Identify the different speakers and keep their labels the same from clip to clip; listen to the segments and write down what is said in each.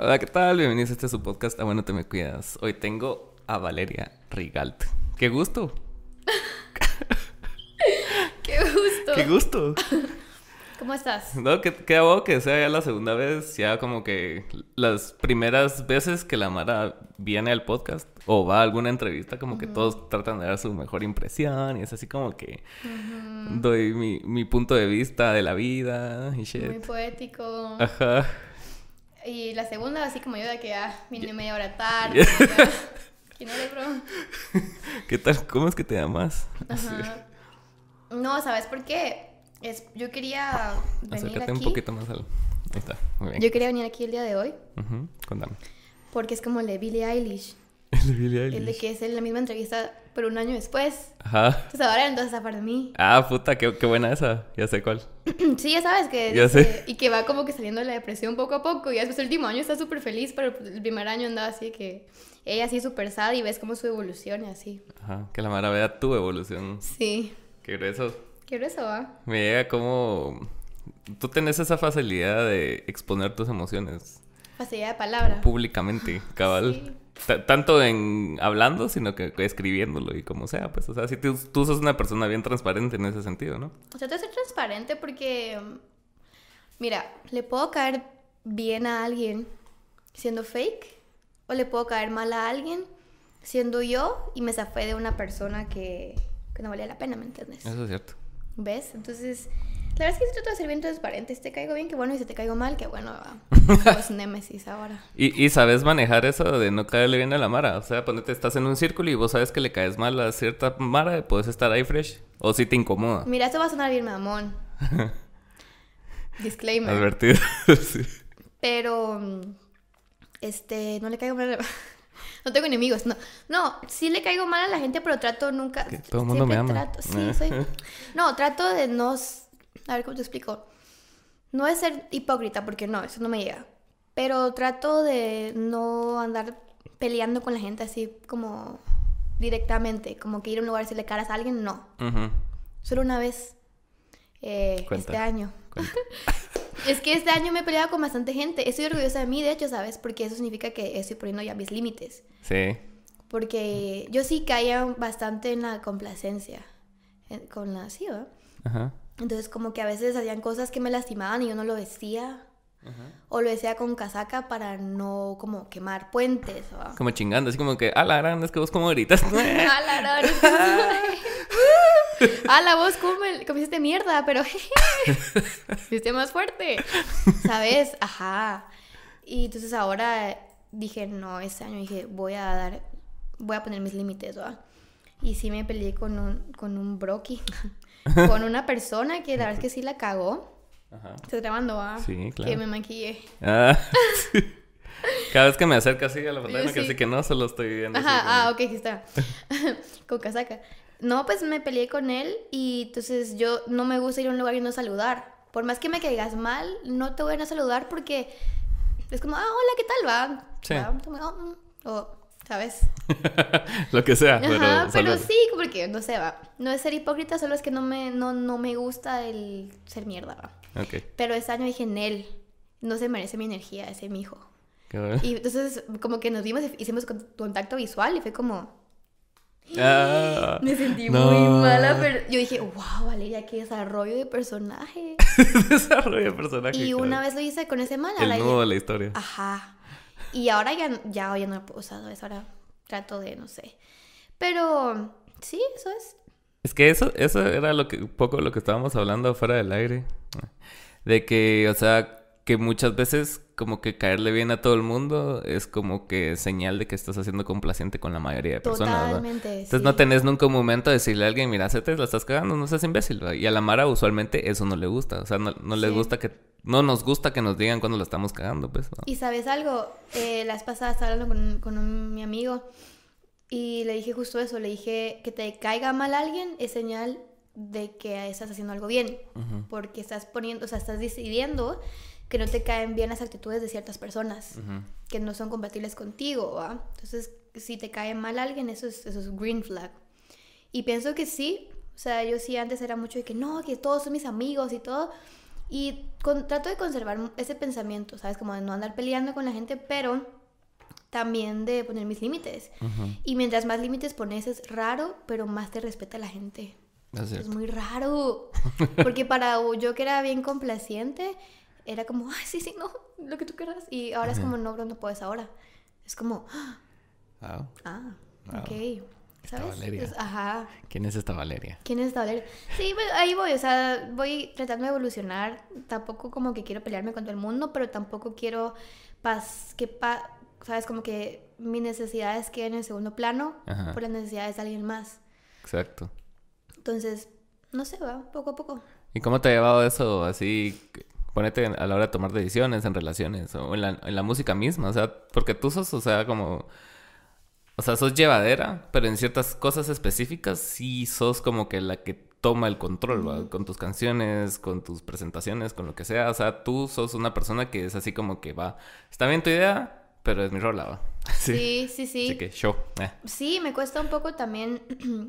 Speaker 1: Hola, ¿qué tal? Bienvenidos a este su podcast. Ah, bueno, te me cuidas. Hoy tengo a Valeria Rigalt. ¡Qué gusto!
Speaker 2: ¡Qué gusto!
Speaker 1: ¡Qué gusto!
Speaker 2: ¿Cómo estás?
Speaker 1: No, que, que hago que sea ya la segunda vez, ya como que las primeras veces que la Mara viene al podcast o va a alguna entrevista, como que todos tratan de dar su mejor impresión y es así como que doy mi, mi punto de vista de la vida y shit.
Speaker 2: Muy poético.
Speaker 1: Ajá.
Speaker 2: Y la segunda, así como yo, de que ya vine media hora tarde. ya. ¿Quién eres, bro?
Speaker 1: ¿Qué tal? ¿Cómo es que te llamas?
Speaker 2: Ajá. No, ¿sabes por qué? Es, yo quería venir
Speaker 1: Acércate
Speaker 2: aquí.
Speaker 1: un poquito más al... Ahí está, muy bien.
Speaker 2: Yo quería venir aquí el día de hoy
Speaker 1: Ujú, Cuéntame.
Speaker 2: porque es como el de Billie Eilish.
Speaker 1: El de Billie
Speaker 2: El de
Speaker 1: Eilish.
Speaker 2: que es la misma entrevista, pero un año después.
Speaker 1: Ajá.
Speaker 2: Entonces ahora entonces a de mí.
Speaker 1: Ah, puta, qué, qué buena esa. Ya sé cuál.
Speaker 2: Sí, ya sabes que...
Speaker 1: Ya
Speaker 2: dice-
Speaker 1: sé.
Speaker 2: Y que va como que saliendo de la depresión poco a poco. Y después el último año está súper feliz, pero el primer año andaba así que... Ella así súper sad y ves como su evolución y así.
Speaker 1: Ajá. Que la Mara vea tu evolución.
Speaker 2: Sí.
Speaker 1: Qué grueso.
Speaker 2: Quiero eso, ¿va?
Speaker 1: Me llega como... Tú tenés esa facilidad de exponer tus emociones
Speaker 2: Facilidad de palabra.
Speaker 1: públicamente, cabal.
Speaker 2: Sí.
Speaker 1: Tanto en hablando, sino que escribiéndolo y como sea, pues. O sea, si tú, tú sos una persona bien transparente en ese sentido, ¿no?
Speaker 2: O sea, que ser transparente porque... Mira, le puedo caer bien a alguien siendo fake. O le puedo caer mal a alguien siendo yo y me zafé de una persona que, que no valía la pena, ¿me entiendes?
Speaker 1: Eso es cierto.
Speaker 2: ¿Ves? Entonces, la verdad es que sí trato de ser bien transparente. Si te caigo bien, qué bueno. Y si te caigo mal, qué bueno. Somos némesis ahora.
Speaker 1: Y, y sabes manejar eso de no caerle bien a la Mara. O sea, ponete, estás en un círculo y vos sabes que le caes mal a cierta Mara, puedes estar ahí fresh. O si te incomoda.
Speaker 2: Mira, esto va a sonar bien mamón. Disclaimer.
Speaker 1: Advertido. sí.
Speaker 2: Pero, este, no le caigo mal a la- No tengo enemigos, no. No, sí le caigo mal a la gente, pero trato nunca...
Speaker 1: Que todo el mundo me ama.
Speaker 2: trato- sí, soy... No, trato de no... A ver, ¿cómo te explico? No es ser hipócrita, porque no, eso no me llega. Pero trato de no andar peleando con la gente así como directamente. Como que ir a un lugar y decirle caras a alguien, no. Solo una vez. eh, este año. Es que este año me he peleado con bastante gente. Estoy orgullosa de mí, de hecho, ¿sabes? Porque eso significa que estoy poniendo ya mis límites.
Speaker 1: Sí.
Speaker 2: Porque yo sí caía bastante en la complacencia. en- con la... Sí, ¿verdad?
Speaker 1: Ajá.
Speaker 2: Entonces como que a veces hacían cosas que me lastimaban y yo no lo decía. O lo decía con casaca para no como quemar puentes.
Speaker 1: Como chingando, así como que, a la gran, es que vos como gritas.
Speaker 2: A la gran- A la voz, ¿cómo me, cómo hiciste mierda? Pero hiciste más fuerte. ¿Sabes? Ajá. Y entonces ahora dije, no, este año dije, voy a dar, voy a poner mis límites, ¿va? Y sí me peleé con un, con un broki, con una persona que la verdad es que sí la cagó.
Speaker 1: Ajá.
Speaker 2: Grabando, ¿va?
Speaker 1: Sí, claro.
Speaker 2: Que me maquillé.
Speaker 1: Ah, sí. Cada vez que me acerco así a la pantalla, que
Speaker 2: Sí.
Speaker 1: que no, solo estoy viendo.
Speaker 2: Ajá, ah, ok, aquí está. con casaca. No, pues me peleé con él y entonces yo no me gusta ir a un lugar y no saludar. Por más que me caigas mal, no te voy a a saludar porque es como, ah, hola, ¿qué tal va?
Speaker 1: Sí.
Speaker 2: Va, "Oh, mm", o, ¿sabes?
Speaker 1: Lo que sea, pero.
Speaker 2: Ajá, pero sí, porque no sé, va. No es ser hipócrita, solo es que no me, no, no me gusta el ser mierda, va.
Speaker 1: Ok.
Speaker 2: Pero ese año dije, en él, no se merece mi energía, ese es mi hijo.
Speaker 1: Qué bueno.
Speaker 2: Y entonces como que nos vimos, hicimos con- contacto visual y fue como,
Speaker 1: Ah,
Speaker 2: Me sentí
Speaker 1: no.
Speaker 2: muy mala, pero yo dije, wow, Valeria, qué desarrollo de personaje.
Speaker 1: Desarrollo de personaje.
Speaker 2: Y
Speaker 1: claro.
Speaker 2: una vez lo hice con ese man.
Speaker 1: El nudo de la historia.
Speaker 2: Ajá. Y ahora ya, ya, ya no puedo usar, ¿sabes? Ahora trato de, no sé. Pero sí, eso es.
Speaker 1: Es que eso, eso era lo que, un poco lo que estábamos hablando fuera del aire. De que, o sea, que muchas veces como que caerle bien a todo el mundo es como que señal de que estás haciendo complaciente con la mayoría de personas.
Speaker 2: Totalmente.
Speaker 1: Entonces
Speaker 2: sí.
Speaker 1: no tenés nunca un momento de decirle a alguien, mira, se te la estás cagando, no seas imbécil. Y a la Mara usualmente eso no le gusta. O sea, no, no
Speaker 2: Sí.
Speaker 1: gusta que... No nos gusta que nos digan cuando lo estamos cagando, pues. ¿no?
Speaker 2: Y sabes algo, eh, las pasadas estaba hablando con, con un- mi amigo y le dije justo eso, le dije que te caiga mal alguien es señal de que estás haciendo algo bien, porque estás poniendo, o sea, estás decidiendo que no te caen bien las actitudes de ciertas personas, que no son compatibles contigo, ¿va? Entonces, si te cae mal alguien, eso es, eso es green flag. Y pienso que sí, o sea, yo sí antes era mucho de que no, que todos son mis amigos y todo, Y con- trato de conservar ese pensamiento, ¿sabes? Como de no andar peleando con la gente, pero también de poner mis límites.
Speaker 1: Ujú.
Speaker 2: Y mientras más límites pones es raro, pero más te respeta la gente.
Speaker 1: Es
Speaker 2: Es muy raro. Porque para yo que era bien complaciente, era como, ay, sí, sí, no, lo que tú quieras. Y ahora es como, no, bro, no puedes ahora. Es como, ah,
Speaker 1: Wow.
Speaker 2: ok.
Speaker 1: Esta
Speaker 2: ¿Sabes?
Speaker 1: Valeria.
Speaker 2: Ajá.
Speaker 1: ¿Quién es esta Valeria?
Speaker 2: ¿Quién es esta Valeria? Sí, pues, ahí voy, o sea, voy tratando de evolucionar. Tampoco como que quiero pelearme con todo el mundo, pero tampoco quiero pas que pa sabes como que mis necesidades queden en segundo plano
Speaker 1: Ajá.
Speaker 2: por las necesidades de alguien más.
Speaker 1: Exacto.
Speaker 2: Entonces, no sé, va, poco a poco.
Speaker 1: ¿Y cómo te ha llevado eso así? Ponete a la hora de tomar decisiones en relaciones o en la, en la música misma, o sea, porque tú sos, o sea, como, o sea, sos llevadera, pero en ciertas cosas específicas sí sos como que la que toma el control, ¿va? Con tus canciones, con tus presentaciones, con lo que sea, o sea, tú sos una persona que es así como que va, está bien tu idea, pero es mi rola, ¿va?
Speaker 2: Sí, sí, sí.
Speaker 1: Así que show. eh.
Speaker 2: Sí, me cuesta un poco también,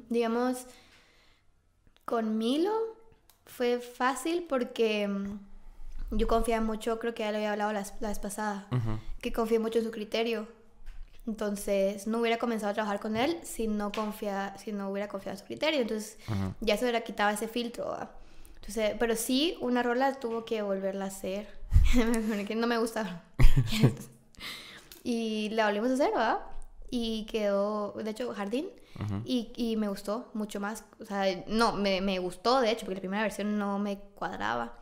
Speaker 2: digamos, con Milo fue fácil porque mm, yo confiaba mucho, creo que ya lo había hablado la, la vez pasada, que confié mucho en su criterio. Entonces, no hubiera comenzado a trabajar con él si no, confía, si no hubiera confiado en su criterio. Entonces,
Speaker 1: Ujú.
Speaker 2: ya se hubiera quitado ese filtro. ¿va? Entonces, pero sí, una rola tuvo que volverla a hacer. que no me gusta. y la volvimos a hacer, ¿verdad? Y quedó, de hecho, Jardín. Y, y me gustó mucho más. O sea, no, me, me gustó, de hecho, porque la primera versión no me cuadraba.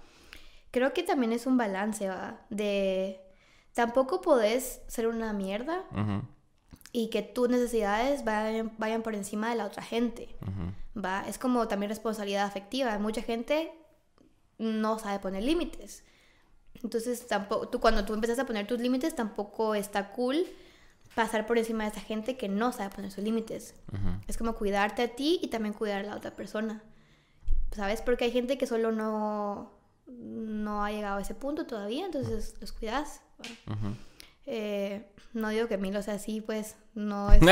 Speaker 2: Creo que también es un balance, ¿va? De... Tampoco podés ser una mierda
Speaker 1: Ujú.
Speaker 2: Y que tus necesidades vayan, vayan por encima de la otra gente.
Speaker 1: Ujú.
Speaker 2: ¿va? Es como también responsabilidad afectiva. Mucha gente no sabe poner límites. Entonces, tampoco, tú, cuando tú empiezas a poner tus límites, tampoco está cool pasar por encima de esa gente que no sabe poner sus límites.
Speaker 1: Ujú.
Speaker 2: Es como cuidarte a ti y también cuidar a la otra persona. ¿Sabes? Porque hay gente que solo no, no ha llegado a ese punto todavía, entonces los cuidas. ¿va?
Speaker 1: Ujú.
Speaker 2: Eh, no digo que Milo sea así, pues no es...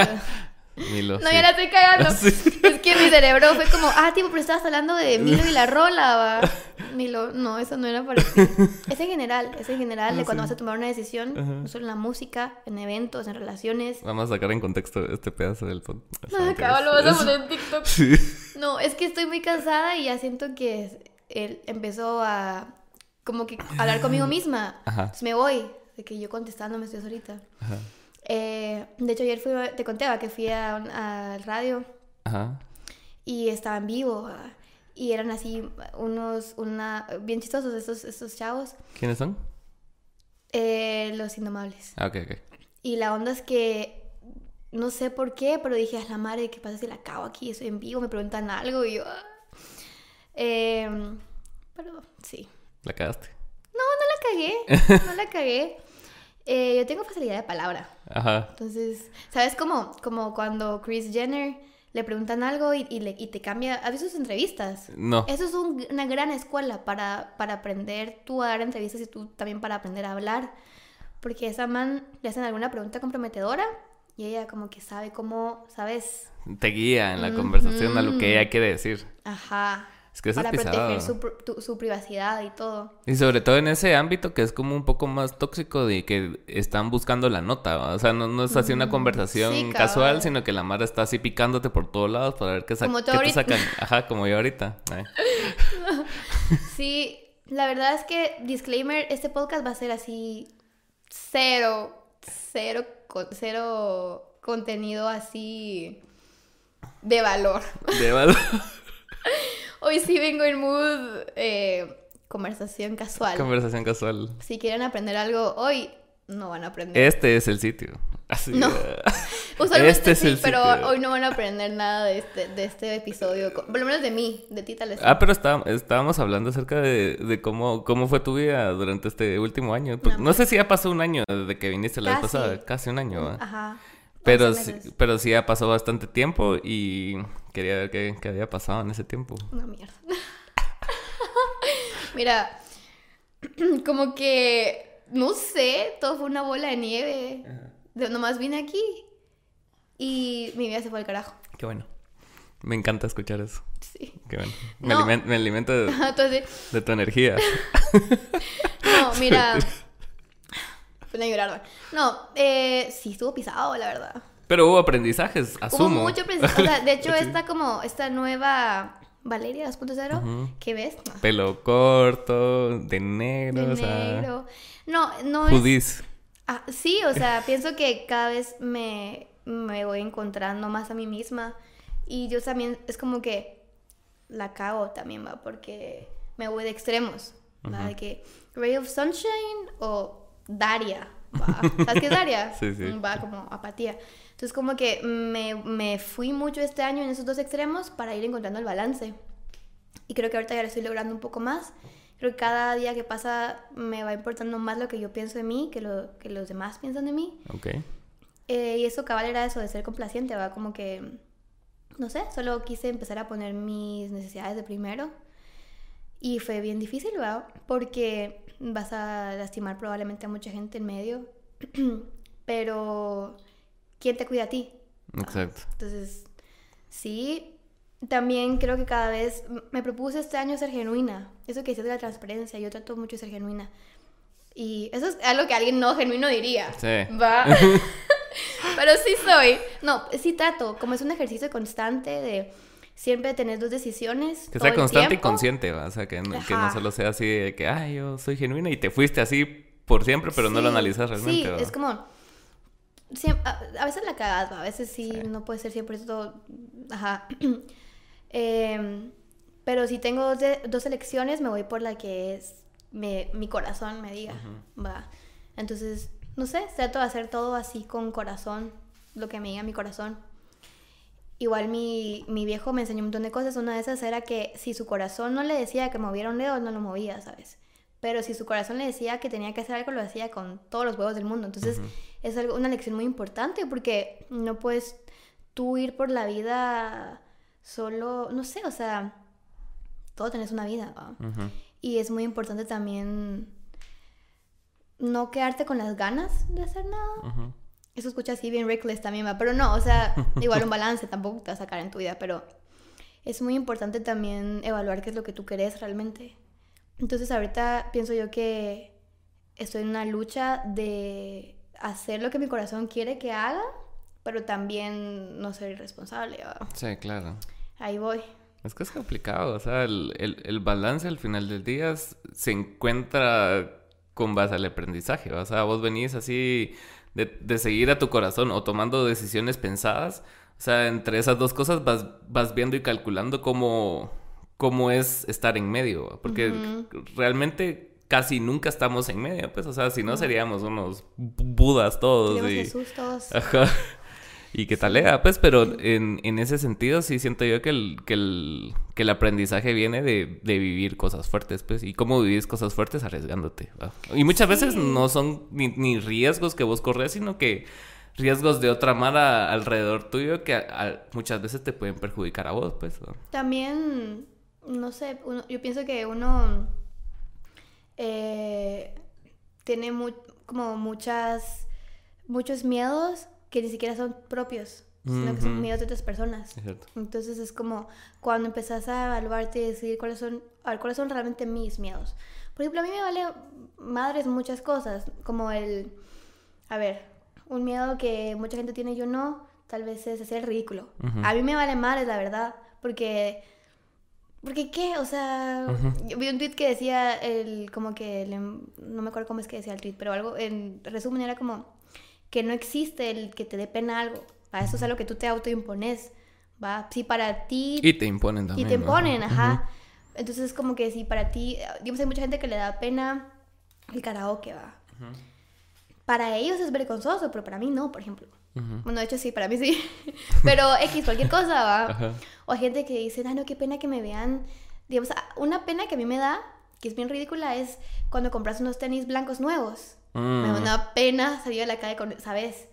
Speaker 1: Milo,
Speaker 2: No,
Speaker 1: sí.
Speaker 2: ya la estoy cagando.
Speaker 1: Sí.
Speaker 2: Es que mi cerebro fue como, ah, tipo, pero estabas hablando de Milo y la rola, va. Milo, no, eso no era para ti. Es en general, es en general de cuando vas a tomar una decisión,
Speaker 1: Ajá.
Speaker 2: no solo en la música, en eventos, en relaciones.
Speaker 1: Vamos a sacar en contexto este pedazo del podcast.
Speaker 2: Ah, cabrón, lo vas a poner en TikTok.
Speaker 1: Sí.
Speaker 2: No, es que estoy muy cansada y ya siento que él empezó a como que hablar conmigo misma.
Speaker 1: Ajá.
Speaker 2: Entonces me voy, de que yo contestándome estoy solita.
Speaker 1: Ajá.
Speaker 2: Eh, de hecho, ayer fui, te conté ¿va? que fui al radio
Speaker 1: Ajá.
Speaker 2: y estaba en vivo y eran así unos una bien chistosos estos estos chavos
Speaker 1: ¿Quiénes son?
Speaker 2: eh, los indomables
Speaker 1: Ah, ok, ok.
Speaker 2: y la onda es que no sé por qué pero dije a la madre qué pasa si la cago aquí estoy en vivo me preguntan algo y yo ah". Em, pero sí
Speaker 1: La cagaste.
Speaker 2: no no la cagué no la cagué Eh, yo tengo facilidad de palabra
Speaker 1: Ajá.
Speaker 2: Entonces, ¿sabes cómo? Como cuando Chris Jenner le preguntan algo y, y le- y te cambia. ¿Has visto sus entrevistas?
Speaker 1: No.
Speaker 2: Eso es un- una gran escuela para, para aprender tú a dar entrevistas y tú también para aprender a hablar. Porque esa man le hacen alguna pregunta comprometedora y ella como que sabe cómo, ¿sabes?
Speaker 1: Te guía en la conversación a lo que ella quiere decir.
Speaker 2: Ajá.
Speaker 1: Es que eso
Speaker 2: para
Speaker 1: es
Speaker 2: proteger su, tu- su privacidad y todo.
Speaker 1: Y sobre todo en ese ámbito que es como un poco más tóxico de que están buscando la nota. ¿va? O sea, no, no es así una conversación
Speaker 2: Mm, sí,
Speaker 1: casual, sino que la Mara está así picándote por todos lados para ver qué, sa-
Speaker 2: Como
Speaker 1: qué te sacan. Ajá, como yo ahorita. Eh.
Speaker 2: Sí, la verdad es que, disclaimer, este podcast va a ser así cero, cero, cero contenido así de valor.
Speaker 1: De valor.
Speaker 2: Hoy sí vengo en mood eh, conversación casual.
Speaker 1: Conversación casual.
Speaker 2: si quieren aprender algo hoy, no van a aprender.
Speaker 1: Este es el sitio. Así.
Speaker 2: No.
Speaker 1: eh.
Speaker 2: Usualmente
Speaker 1: este es
Speaker 2: sí,
Speaker 1: el
Speaker 2: pero
Speaker 1: sitio.
Speaker 2: hoy no van a aprender nada de este, de este episodio. Por lo menos de mí, de ti tal vez.
Speaker 1: Ah, pero está- estábamos hablando acerca de, de cómo, cómo fue tu vida durante este último año. Pues,
Speaker 2: No,
Speaker 1: no sé si ya pasó un año desde que viniste la vez
Speaker 2: Casi.
Speaker 1: pasada. Casi un año, ¿va?
Speaker 2: Ajá.
Speaker 1: Pero sí, pero sí ya pasó bastante tiempo y quería ver qué, qué había pasado en ese tiempo.
Speaker 2: Una mierda. Mira, como que, no sé, todo fue una bola de nieve. De, nomás vine aquí y mi vida se fue al carajo.
Speaker 1: Qué bueno. Me encanta escuchar eso.
Speaker 2: Sí.
Speaker 1: Qué bueno. Me,
Speaker 2: No.
Speaker 1: alimen- me alimento de,
Speaker 2: Entonces,
Speaker 1: de tu energía.
Speaker 2: no, mira. Pone a llorar. ¿no? No, eh, sí, estuvo pisado, la verdad.
Speaker 1: Pero hubo aprendizajes, asumo.
Speaker 2: Hubo mucho aprendizaje. O sea, de hecho,
Speaker 1: Sí.
Speaker 2: esta como, esta nueva Valeria 2.0,
Speaker 1: Ujú.
Speaker 2: ¿qué ves? No.
Speaker 1: Pelo corto, de negro,
Speaker 2: De
Speaker 1: o sea...
Speaker 2: negro. No, no es... Ah, sí, o sea, pienso que cada vez me, me voy encontrando más a mí misma. Y yo también, es como que la cago también, va, porque me voy de extremos. ¿va? De que Ray of Sunshine o Daria. ¿va? ¿Sabes qué es Daria?
Speaker 1: Sí, sí.
Speaker 2: Va como apatía. Entonces, como que me, me fui mucho este año en esos dos extremos para ir encontrando el balance. Y creo que ahorita ya lo estoy logrando un poco más. Creo que cada día que pasa me va importando más lo que yo pienso de mí que lo que los demás piensan de mí.
Speaker 1: Ok.
Speaker 2: Eh, y eso cabal era eso de ser complaciente, va como que, no sé, solo quise empezar a poner mis necesidades de primero. Y fue bien difícil, va, porque vas a lastimar probablemente a mucha gente en medio. Pero, ¿quién te cuida a ti?
Speaker 1: Exacto.
Speaker 2: Entonces, sí, también creo que cada vez me propuse este año ser genuina. Eso que dices de la transparencia, yo trato mucho de ser genuina. Y eso es algo que alguien no genuino diría.
Speaker 1: Sí.
Speaker 2: Va. Pero sí soy. No, sí trato. Como es un ejercicio constante de siempre tener dos decisiones.
Speaker 1: Que sea constante y consciente, ¿va? o sea, que, no- que no solo sea así de que, ay, yo soy genuina y te fuiste así por siempre, pero no lo
Speaker 2: Sí,
Speaker 1: analizas realmente.
Speaker 2: Sí,
Speaker 1: ¿va?
Speaker 2: es como. Siem- a, a veces la cagas, a veces sí,
Speaker 1: Sí.
Speaker 2: no puede ser siempre todo. Ajá. Em, pero si tengo dos, de- dos elecciones, me voy por la que es me- mi corazón me diga. Va. Entonces, no sé, trato de hacer todo así con corazón, lo que me diga mi corazón. Igual mi, mi viejo me enseñó un montón de cosas. Una de esas era que si su corazón no le decía que moviera un dedo, no lo movía, ¿sabes? Pero si su corazón le decía que tenía que hacer algo, lo hacía con todos los huevos del mundo. Entonces es algo, una lección muy importante porque no puedes tú ir por la vida solo, no sé, o sea, todo tenés una vida. Y es muy importante también no quedarte con las ganas de hacer nada. Eso escucha así bien reckless también, va. Pero no, o sea, igual un balance tampoco te va a sacar en tu vida, pero es muy importante también evaluar qué es lo que tú querés realmente. Entonces ahorita pienso yo que estoy en una lucha de hacer lo que mi corazón quiere que haga, pero también no ser irresponsable.
Speaker 1: Sí, claro.
Speaker 2: Ahí voy.
Speaker 1: Es que es complicado, o sea, el, el- el balance al final del día es- se encuentra con base al aprendizaje, o sea, vos venís así de, de seguir a tu corazón o tomando decisiones pensadas, o sea, entre esas dos cosas vas, vas viendo y calculando cómo, cómo es estar en medio, porque realmente casi nunca estamos en medio, pues, o sea, si no seríamos unos budas todos. Y-
Speaker 2: Jesús todos.
Speaker 1: Ajá. Y que talea, pues, pero en, en ese sentido sí siento yo que el, que el, que el aprendizaje viene de, de vivir cosas fuertes, pues, y cómo vivís cosas fuertes arriesgándote. ¿va? Y muchas veces no son ni, ni riesgos que vos corres, sino que riesgos de otra mara alrededor tuyo que a- a- muchas veces te pueden perjudicar a vos, pues. ¿va?
Speaker 2: También, no sé, uno- yo pienso que uno eh, tiene mu- como muchas, muchos miedos que ni siquiera son propios, sino que son miedos de otras personas.
Speaker 1: Es.
Speaker 2: Entonces es como cuando empezás a evaluarte y decidir cuáles son, a ver, cuáles son realmente mis miedos. Por ejemplo, a mí me vale madres muchas cosas, como el, a ver, un miedo que mucha gente tiene y yo no, tal vez es hacer el ridículo. A mí me vale madres, la verdad, porque... Porque qué, o sea, yo vi un tweet que decía el como que el em- no me acuerdo cómo es que decía el tweet, pero algo en resumen era como que no existe el que te dé pena algo. ¿va? Eso es algo que tú te autoimpones, ¿va? Si para ti
Speaker 1: Y te imponen
Speaker 2: y
Speaker 1: también.
Speaker 2: te
Speaker 1: ¿va?
Speaker 2: imponen, ajá. Entonces es como que si para ti, digamos, hay mucha gente que le da pena el karaoke, va. Para ellos es vergonzoso, pero para mí no, por ejemplo. Bueno, de hecho sí, para mí sí. pero X, cualquier cosa, va.
Speaker 1: Ajá.
Speaker 2: O hay gente que dice, ay, no, qué pena que me vean. Digamos, ah, una pena que a mí me da, que es bien ridícula, es cuando compras unos tenis blancos nuevos. Me da
Speaker 1: Mm.
Speaker 2: una pena salir a la calle con, ¿sabes?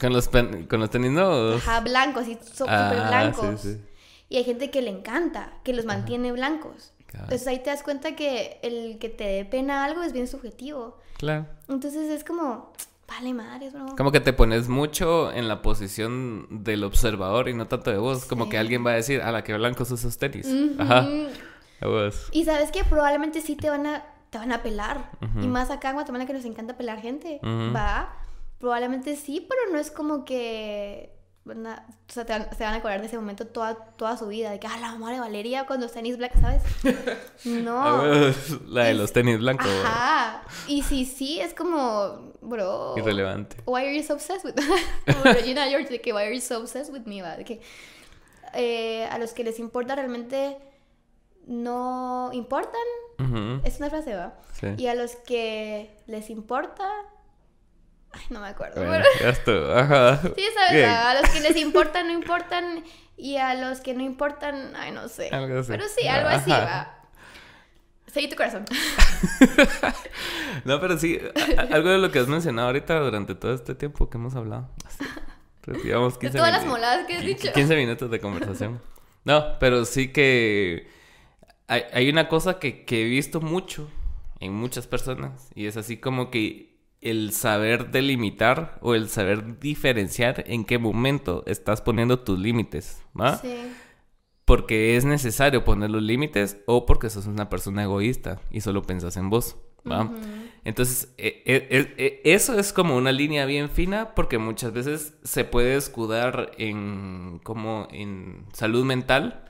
Speaker 1: Con los, pen- con los tenis nuevos.
Speaker 2: Ajá, blancos y so- súper
Speaker 1: Ah,
Speaker 2: blancos.
Speaker 1: sí, sí.
Speaker 2: Y hay gente que le encanta, que los mantiene blancos. Entonces ahí te das cuenta que el que te dé pena algo es bien subjetivo.
Speaker 1: Claro.
Speaker 2: Entonces es como, vale madre, bro.
Speaker 1: Como que te pones mucho en la posición del observador y no tanto de vos. Como que alguien va a decir, a la que blancos esos tenis. Ajá.
Speaker 2: Ujú.
Speaker 1: A vos.
Speaker 2: Y sabes que probablemente sí te van a, te van a pelar. Y más acá en Guatemala que nos encanta pelar gente. Va. Probablemente sí, pero no es como que. O sea, te van- se van a acordar de ese momento toda, toda su vida. De que, ah, la mamá de Valeria cuando está tenis black, ¿sabes? No.
Speaker 1: La de
Speaker 2: Es-
Speaker 1: los tenis blancos.
Speaker 2: Ajá. Y si sí, es como, bro.
Speaker 1: Irrelevante.
Speaker 2: Why are you so obsessed with Como Regina George, de que why are you so obsessed with me, va? De que eh, a los que les importa realmente no importan. Es una frase, va.
Speaker 1: Sí.
Speaker 2: Y a los que les importa. Ay, no me acuerdo.
Speaker 1: Bueno,
Speaker 2: pero-
Speaker 1: ya estuvo. Ajá.
Speaker 2: Sí, sabes, va, a los que les importan no importan. Y a los que no importan, ay, no sé.
Speaker 1: Algo así.
Speaker 2: Pero sí, algo así, va. Seguí tu corazón.
Speaker 1: No, pero sí, a- a- algo de lo que has mencionado ahorita durante todo este tiempo que hemos hablado. Pues, digamos,
Speaker 2: De
Speaker 1: 15
Speaker 2: todas las moladas que has dicho.
Speaker 1: 15 minutos de conversación. No, pero sí que hay, hay una cosa que, que he visto mucho en muchas personas y es así como que el saber delimitar o el saber diferenciar en qué momento estás poniendo tus límites, ¿va?
Speaker 2: Sí.
Speaker 1: porque es necesario poner los límites o porque sos una persona egoísta y solo pensás en vos, ¿va? Entonces, e- e- e- eso es como una línea bien fina porque muchas veces se puede escudar en como en salud mental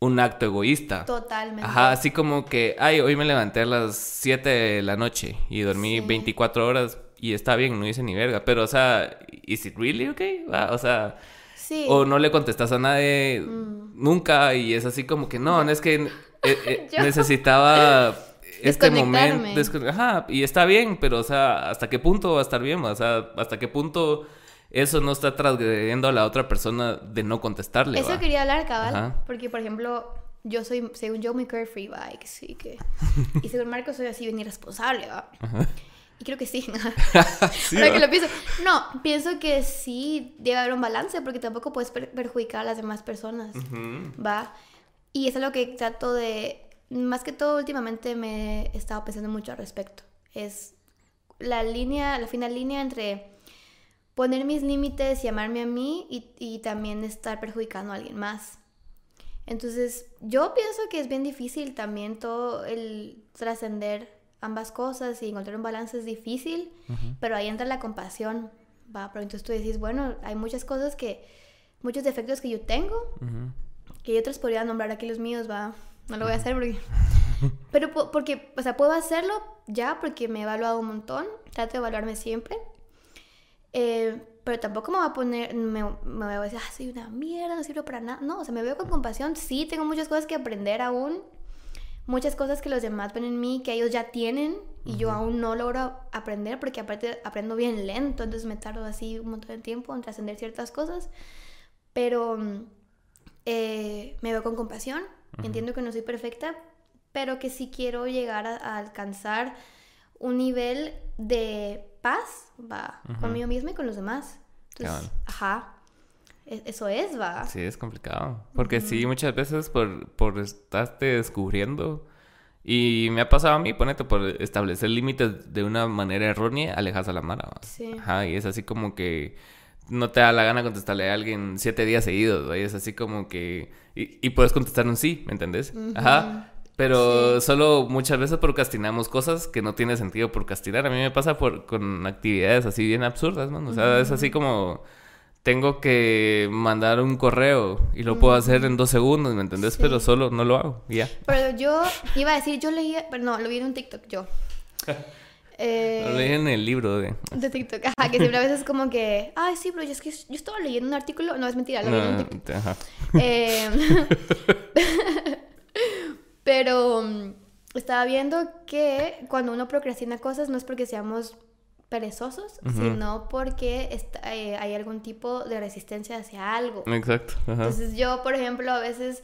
Speaker 1: un acto egoísta.
Speaker 2: Totalmente.
Speaker 1: Ajá, así como que, ay, hoy me levanté a las 7 de la noche y dormí
Speaker 2: Sí.
Speaker 1: 24 horas y está bien, no hice ni verga, pero o sea, ¿is it really okay? O sea,
Speaker 2: Sí.
Speaker 1: o no le contestas a nadie
Speaker 2: Mm.
Speaker 1: nunca y es así como que no, no es que eh, eh, necesitaba este momento. Ajá, y está bien, pero o sea, ¿hasta qué punto va a estar bien? O sea, ¿hasta qué punto eso no está transgrediendo a la otra persona de no contestarle?
Speaker 2: Eso
Speaker 1: va?
Speaker 2: quería hablar, cabal.
Speaker 1: Ajá.
Speaker 2: Porque, por ejemplo, yo soy, según yo, muy carefree, va. Y que sí, que... Y según Marco, soy así bien irresponsable, va. Y creo que sí.
Speaker 1: Sí,
Speaker 2: Ahora
Speaker 1: va.
Speaker 2: que lo pienso. No, pienso que sí debe haber un balance porque tampoco puedes per- perjudicar a las demás personas, va. Y eso es lo que trato de... Más que todo, últimamente me he estado pensando mucho al respecto. Es la línea, la fina línea entre poner mis límites y amarme a mí y, y también estar perjudicando a alguien más. Entonces, yo pienso que es bien difícil también todo el trascender ambas cosas y encontrar un balance es difícil, pero ahí entra la compasión, va, pero entonces tú decís, bueno, hay muchas cosas que, muchos defectos que yo tengo,
Speaker 1: Ujú.
Speaker 2: que yo otros podría nombrar aquí los míos, va, no lo voy a hacer porque... Pero po- porque, o sea, puedo hacerlo ya porque me he evaluado un montón, trato de evaluarme siempre, eh, pero tampoco me voy a poner, me, me voy a decir, ah, soy una mierda, no sirvo para nada. No, o sea, me veo con compasión, sí, tengo muchas cosas que aprender aún, muchas cosas que los demás ven en mí, que ellos ya tienen y yo aún no logro aprender porque aparte aprendo bien lento, entonces me tardo así un montón de tiempo en trascender ciertas cosas, pero eh, me veo con compasión, entiendo que no soy perfecta, pero que sí quiero llegar a, a alcanzar un nivel de paz, va, conmigo misma y con los demás. Entonces, ajá, e- eso es, va.
Speaker 1: Sí, es complicado. Porque sí, muchas veces por, por estarte descubriendo. Y me ha pasado a mí, ponete, por establecer límites de una manera errónea, alejas a la mara. ¿va?
Speaker 2: Sí.
Speaker 1: Ajá, y es así como que no te da la gana contestarle a alguien siete días seguidos, ¿va? Y es así como que... Y, y puedes contestar un sí, ¿me entendés? Ajá. Pero solo muchas veces procrastinamos cosas que no tiene sentido procrastinar. A mí me pasa por, con actividades así bien absurdas, ¿no? O sea, es así como tengo que mandar un correo y lo puedo hacer en dos segundos, ¿me entendés?
Speaker 2: Sí.
Speaker 1: Pero solo no lo hago, ya.
Speaker 2: Pero yo iba a decir, yo leía, pero no, lo vi en un TikTok yo. Eh,
Speaker 1: Lo leí en el libro de...
Speaker 2: de TikTok, ajá, que siempre a veces como que, ay, sí, pero yo es que yo estaba leyendo un artículo, no es mentira, lo vi en un
Speaker 1: No,
Speaker 2: TikTok.
Speaker 1: ajá.
Speaker 2: Eh, pero mm, estaba viendo que cuando uno procrastina cosas no es porque seamos perezosos, sino porque está- eh, hay algún tipo de resistencia hacia algo.
Speaker 1: Exacto.
Speaker 2: Entonces yo, por ejemplo, a veces,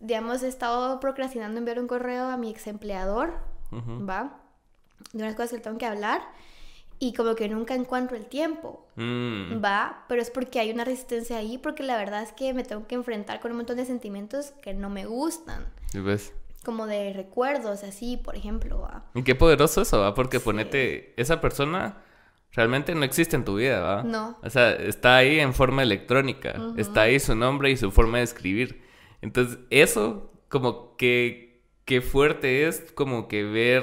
Speaker 2: digamos, he estado procrastinando enviar un correo a mi ex empleador. ¿va? De unas cosas que le tengo que hablar y como que nunca encuentro el tiempo.
Speaker 1: Mm,
Speaker 2: Va, pero es porque hay una resistencia ahí, porque la verdad es que me tengo que enfrentar con un montón de sentimientos que no me gustan,
Speaker 1: ¿sí ves?
Speaker 2: Como de recuerdos, así, por ejemplo, ¿va?
Speaker 1: Y qué poderoso eso, ¿va? Porque
Speaker 2: Sí.
Speaker 1: ponete, esa persona realmente no existe en tu vida, ¿va?
Speaker 2: No.
Speaker 1: O sea, está ahí en forma electrónica, está ahí su nombre y su forma de escribir. Entonces, eso como que, qué fuerte es como que ver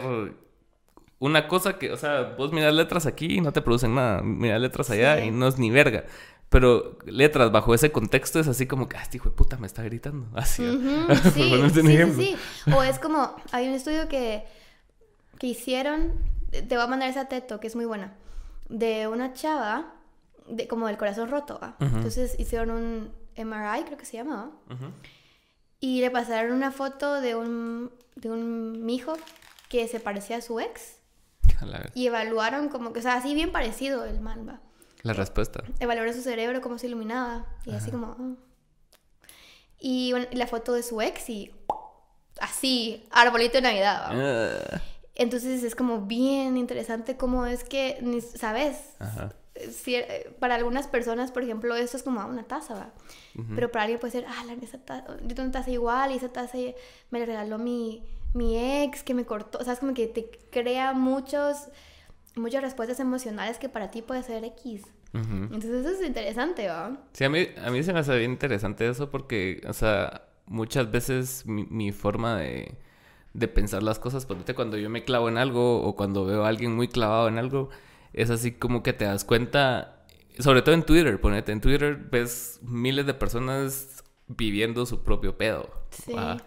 Speaker 1: una cosa que, o sea, vos miras letras aquí y no te producen nada, miras letras allá
Speaker 2: Sí.
Speaker 1: y no es ni verga. Pero letras bajo ese contexto es así como que, ah, este hijo de puta me está gritando. Así.
Speaker 2: Sí. O es como, hay un estudio que, que hicieron, te voy a mandar esa teto, que es muy buena, de una chava, de, como del corazón roto. Entonces hicieron un MRI, creo que se llama, ¿va?
Speaker 1: Ujú.
Speaker 2: y le pasaron una foto de un, de un mijo que se parecía a su ex,
Speaker 1: A
Speaker 2: y evaluaron como que, o sea, así bien parecido el man, ¿va?
Speaker 1: La respuesta.
Speaker 2: evaluaron su cerebro, cómo se iluminaba. Y así como... ah. Y bueno, la foto de su ex y... Así, arbolito de Navidad.
Speaker 1: Ah,
Speaker 2: Entonces es como bien interesante cómo es que, ¿sabes?
Speaker 1: Ajá.
Speaker 2: Si- eh, para algunas personas, por ejemplo, esto es como ah, una taza, ¿va?
Speaker 1: Ujú.
Speaker 2: Pero para alguien puede ser, ah, la, esa taza, yo tengo una taza igual y esa taza me la regaló mi, mi ex que me cortó. O sea, es como que te crea muchos, muchas respuestas emocionales que para ti puede ser X. Entonces eso es interesante, ¿va?
Speaker 1: Sí, a mí, a mí se me hace bien interesante eso porque, o sea, muchas veces mi, mi forma de, de pensar las cosas, ponete cuando yo me clavo en algo o cuando veo a alguien muy clavado en algo, es así como que te das cuenta, sobre todo en Twitter, ponete, en Twitter ves miles de personas viviendo su propio pedo.
Speaker 2: Sí.
Speaker 1: ¿va?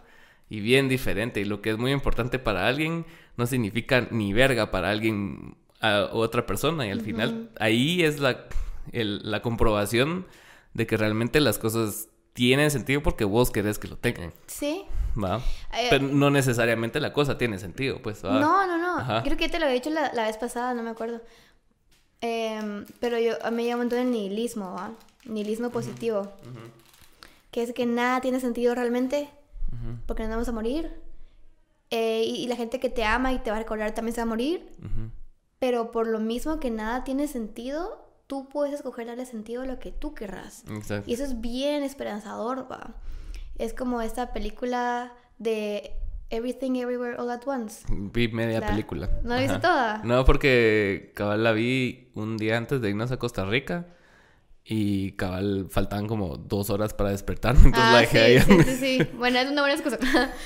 Speaker 1: Y bien diferente. Y lo que es muy importante para alguien no significa ni verga para alguien, a otra persona. Y al final ahí es la, el- la comprobación de que realmente las cosas tienen sentido porque vos querés que lo tengan.
Speaker 2: Sí.
Speaker 1: ¿Va?
Speaker 2: Eh,
Speaker 1: Pero no necesariamente la cosa tiene sentido, pues. ¿va?
Speaker 2: No, no, no.
Speaker 1: Ajá.
Speaker 2: Creo que te lo había dicho la, la vez pasada, no me acuerdo. Em, pero yo, a mí me montón el nihilismo, ¿va? Nihilismo positivo. Que es que nada tiene sentido realmente porque nos vamos a morir. Eh, y, y la gente que te ama y te va a recordar también se va a morir.
Speaker 1: ujú.
Speaker 2: Pero por lo mismo que nada tiene sentido, tú puedes escoger darle sentido a lo que tú querrás.
Speaker 1: Exacto.
Speaker 2: Y eso es bien esperanzador, va. Es como esta película de Everything Everywhere All at Once.
Speaker 1: Vi media
Speaker 2: La-
Speaker 1: película.
Speaker 2: ¿No la viste toda?
Speaker 1: No, porque cabal la vi un día antes de irnos a Costa Rica y cabal faltaban como dos horas para despertarme, entonces
Speaker 2: Ah,
Speaker 1: la dejé
Speaker 2: sí,
Speaker 1: ahí.
Speaker 2: sí, sí, sí. Bueno, es una buena excusa.